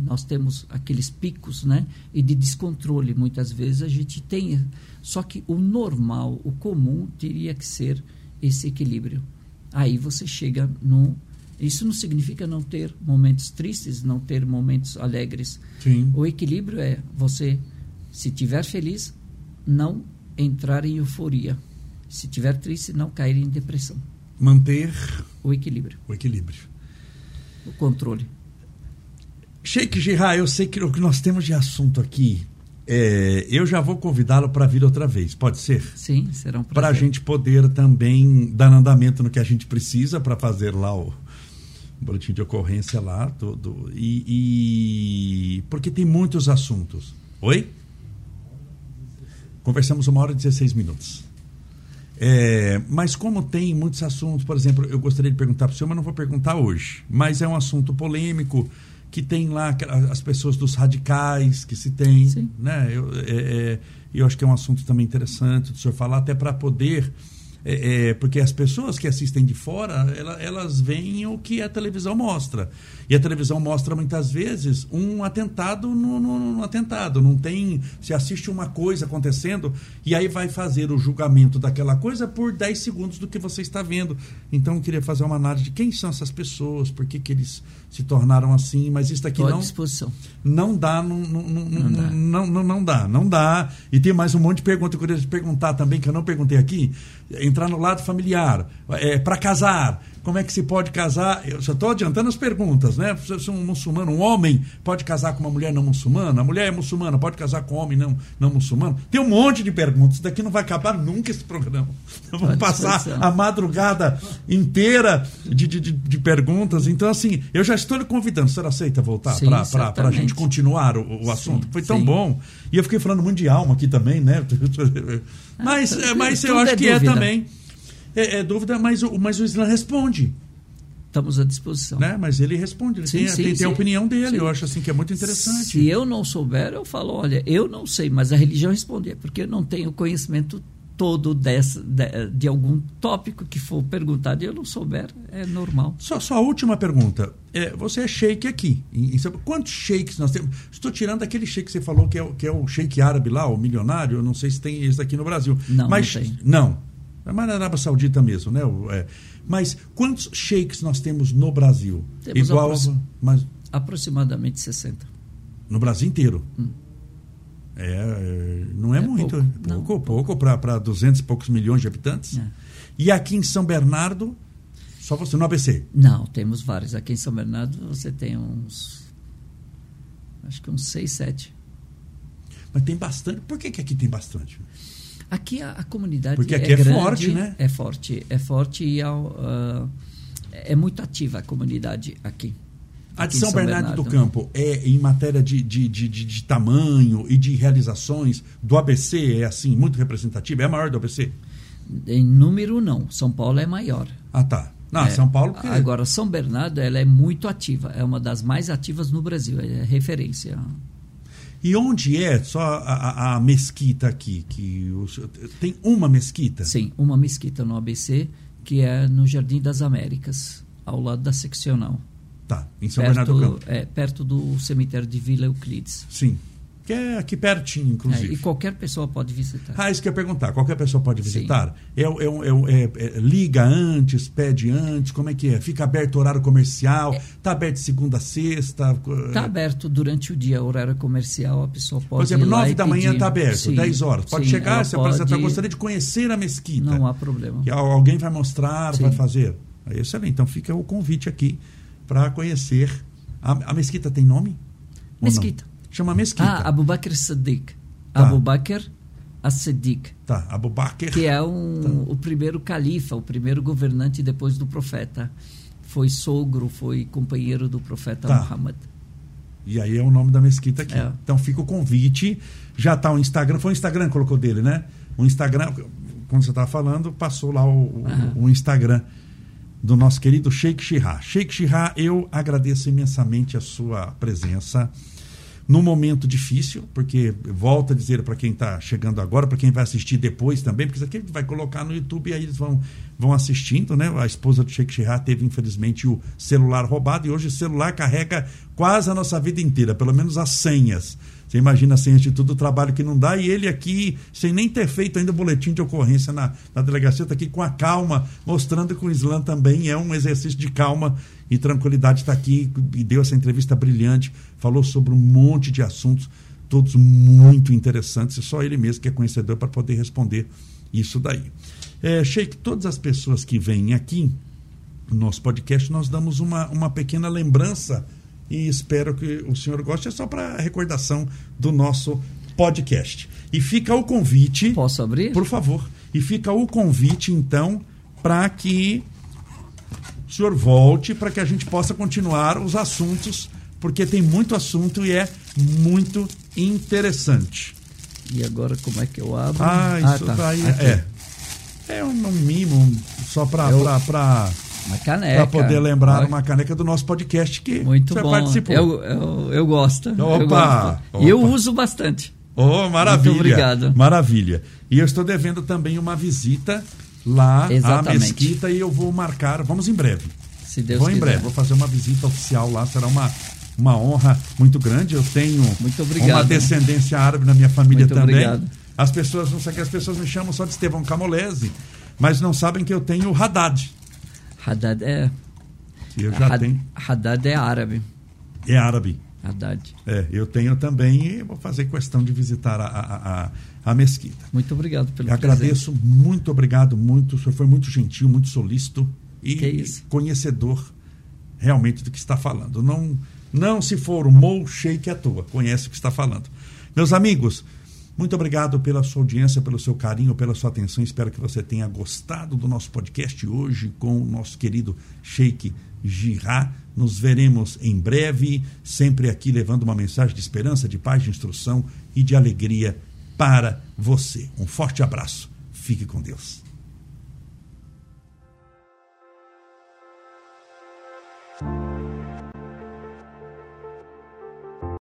nós temos aqueles picos né, e de descontrole. Muitas vezes a gente tem. Só que o normal, o comum, teria que ser esse equilíbrio. Aí você chega no. Isso não significa não ter momentos tristes, não ter momentos alegres. Sim. O equilíbrio é você, se tiver feliz, não entrar em euforia. Se tiver triste, não cair em depressão. Manter o equilíbrio. O equilíbrio. O controle. Sheikh Girra, eu sei que o que nós temos de assunto aqui, é, eu já vou convidá-lo para vir outra vez, pode ser? Sim, será um prazer. Para a gente poder também dar andamento no que a gente precisa para fazer lá o, o boletim de ocorrência lá, tudo. E, e, porque tem muitos assuntos. Oi? Conversamos uma hora e 16 minutos. É, mas como tem muitos assuntos, por exemplo, eu gostaria de perguntar para o senhor, mas não vou perguntar hoje. Mas é um assunto polêmico que tem lá as pessoas dos radicais que se tem, Sim. né? Eu, é, é, eu acho que é um assunto também interessante do senhor falar, até para poder é, é, porque as pessoas que assistem de fora, ela, elas veem o que a televisão mostra. E a televisão mostra muitas vezes um atentado no, no, no, atentado. Não tem. Se assiste uma coisa acontecendo e aí vai fazer o julgamento daquela coisa por 10 segundos do que você está vendo. Então eu queria fazer uma análise de quem são essas pessoas, por que, que eles se tornaram assim, mas isso aqui não. disposição. Não dá, não, não, não, não, dá. Não, não, não dá, não dá. E tem mais um monte de perguntas que eu queria te perguntar também, que eu não perguntei aqui entrar no lado familiar, é, para casar, como é que se pode casar? Eu só estou adiantando as perguntas, né? Se um muçulmano, um homem pode casar com uma mulher não muçulmana, a mulher é muçulmana, pode casar com um homem não, não muçulmano? Tem um monte de perguntas, daqui não vai acabar nunca esse programa. Vamos passar a madrugada inteira de, de, de, perguntas. Então, assim, eu já estou lhe convidando. Você aceita voltar para a gente continuar o, o assunto? Sim, Foi tão sim. bom. E eu fiquei falando muito de alma aqui também, né? Mas, ah, mas eu acho é que é também. É, é, dúvida, mas, o, mas o Islã responde. Estamos à disposição. Né? Mas ele responde, ele sim, tem, sim, tem, tem, a opinião dele, eu acho assim que é muito interessante. Se eu não souber, eu falo, olha, eu não sei, mas a religião responde, porque eu não tenho conhecimento todo dessa, de, de, algum tópico que for perguntado e eu não souber, é normal. Só, só a última pergunta. É, você é sheik aqui. Em, em, quantos sheiks nós temos? Estou tirando aquele sheik que você falou que é, que é o sheik árabe lá, o milionário. Eu não sei se tem esse aqui no Brasil. Não, Mas, não tem. Não. É mais na Arábia Saudita mesmo, né? É. Mas quantos sheiks nós temos no Brasil? Temos Igual, mas... aproximadamente 60. No Brasil inteiro? Hum. É, não é, é muito. Pouco, é pouco, não, pouco para 200 e poucos milhões de habitantes. É. E aqui em São Bernardo, só você no ABC? Não, temos vários. Aqui em São Bernardo você tem uns. Acho que uns 6, 7. Mas tem bastante. Por que, que aqui tem bastante? Aqui a, a comunidade Porque aqui é, é grande, forte, né? É forte. É forte e uh, é muito ativa a comunidade aqui. A de São, São Bernardo, Bernardo, do Campo é em matéria de, de, de, de, tamanho e de realizações do ABC é assim, muito representativa? É a maior do ABC? Em número, não. São Paulo é maior. Ah, tá. Não, é, São Paulo. Que... Agora, São Bernardo ela é muito ativa. É uma das mais ativas no Brasil. É referência. E onde é só a, a, a mesquita aqui? Que tem uma mesquita? Sim, uma mesquita no ABC, que é no Jardim das Américas, ao lado da seccional. Tá, em São perto, Bernardo do Campo. É, perto do cemitério de Vila Euclides. Sim. Que é aqui pertinho, inclusive. É, e qualquer pessoa pode visitar. Ah, isso que eu ia perguntar. Qualquer pessoa pode visitar? É, é, é, é, liga antes, pede antes, como é que é? Fica aberto horário comercial? Está aberto segunda a sexta? Está aberto durante o dia, horário comercial, a pessoa pode. Por exemplo, nove da manhã está aberto, sim, 10 horas. Pode sim, chegar, se pode... apresentar, gostaria de conhecer a mesquita. Não há problema. Que alguém vai mostrar, sim. vai fazer. Aí, excelente. Então fica o convite aqui para conhecer. A, a, mesquita tem nome? Mesquita. Chama mesquita. Ah, Abu Bakr Siddiq. Tá. Abu Bakr as-Siddiq. Tá, Abu Bakr. Que é um, tá. o primeiro califa, o primeiro governante depois do profeta. Foi sogro, foi companheiro do profeta tá. Muhammad. E aí é o nome da mesquita aqui. É. Então fica o convite. Já está o Instagram. Foi o Instagram que colocou dele, né? O Instagram, quando você estava falando, passou lá o, o, o Instagram do nosso querido Sheikh Shihá. Sheikh Shihá, eu agradeço imensamente a sua presença num momento difícil, porque volto a dizer para quem está chegando agora, para quem vai assistir depois também, porque isso aqui vai colocar no YouTube e aí eles vão, vão assistindo, né? A esposa do Sheikh Shihá teve, infelizmente, o celular roubado e hoje o celular carrega quase a nossa vida inteira, pelo menos as senhas. Você imagina sem de tudo o trabalho que não dá, e ele aqui, sem nem ter feito ainda o boletim de ocorrência na, na delegacia, está aqui com a calma, mostrando que o Islã também é um exercício de calma e tranquilidade. Está aqui e deu essa entrevista brilhante, falou sobre um monte de assuntos, todos muito interessantes, e só ele mesmo que é conhecedor para poder responder isso daí. É, Sheik, todas as pessoas que vêm aqui no nosso podcast, nós damos uma, uma pequena lembrança e espero que o senhor goste. É só para recordação do nosso podcast. E fica o convite. Posso abrir? Por favor. E fica o convite, então, para que senhor volte, para que a gente possa continuar os assuntos, porque tem muito assunto e é muito interessante. E agora como é que eu abro? Ah, isso ah, tá. daí é. É um, um mimo só para. Eu... Uma caneca. Para poder lembrar uma caneca do nosso podcast que Muito você bom. participou. Eu, eu, eu gosto. Opa, eu gosto. E eu uso bastante. Oh, maravilha. Muito obrigado. Maravilha. E eu estou devendo também uma visita lá Exatamente. à mesquita e eu vou marcar, vamos em breve. Se Deus vou em quiser. breve, vou fazer uma visita oficial lá, será uma, uma honra muito grande. Eu tenho obrigado. uma descendência árabe na minha família Muito também. obrigado. As pessoas não sabem que as pessoas me chamam só de Estevão Camolese, mas não sabem que eu tenho Haddad. Haddad é. Eu já Had- tenho. Haddad é árabe. É árabe. Haddad. É, eu tenho também e vou fazer questão de visitar a, a, a, a mesquita. Muito obrigado pelo agradeço, muito obrigado, muito. O senhor foi muito gentil, muito solícito e isso. conhecedor realmente do que está falando. Não, não se formou shake à toa, conhece o que está falando. Meus amigos, muito obrigado pela sua audiência, pelo seu carinho, pela sua atenção. Espero que você tenha gostado do nosso podcast hoje com o nosso querido Sheik Girá. Nos veremos em breve, sempre aqui levando uma mensagem de esperança, de paz, de instrução e de alegria para você. Um forte abraço. Fique com Deus.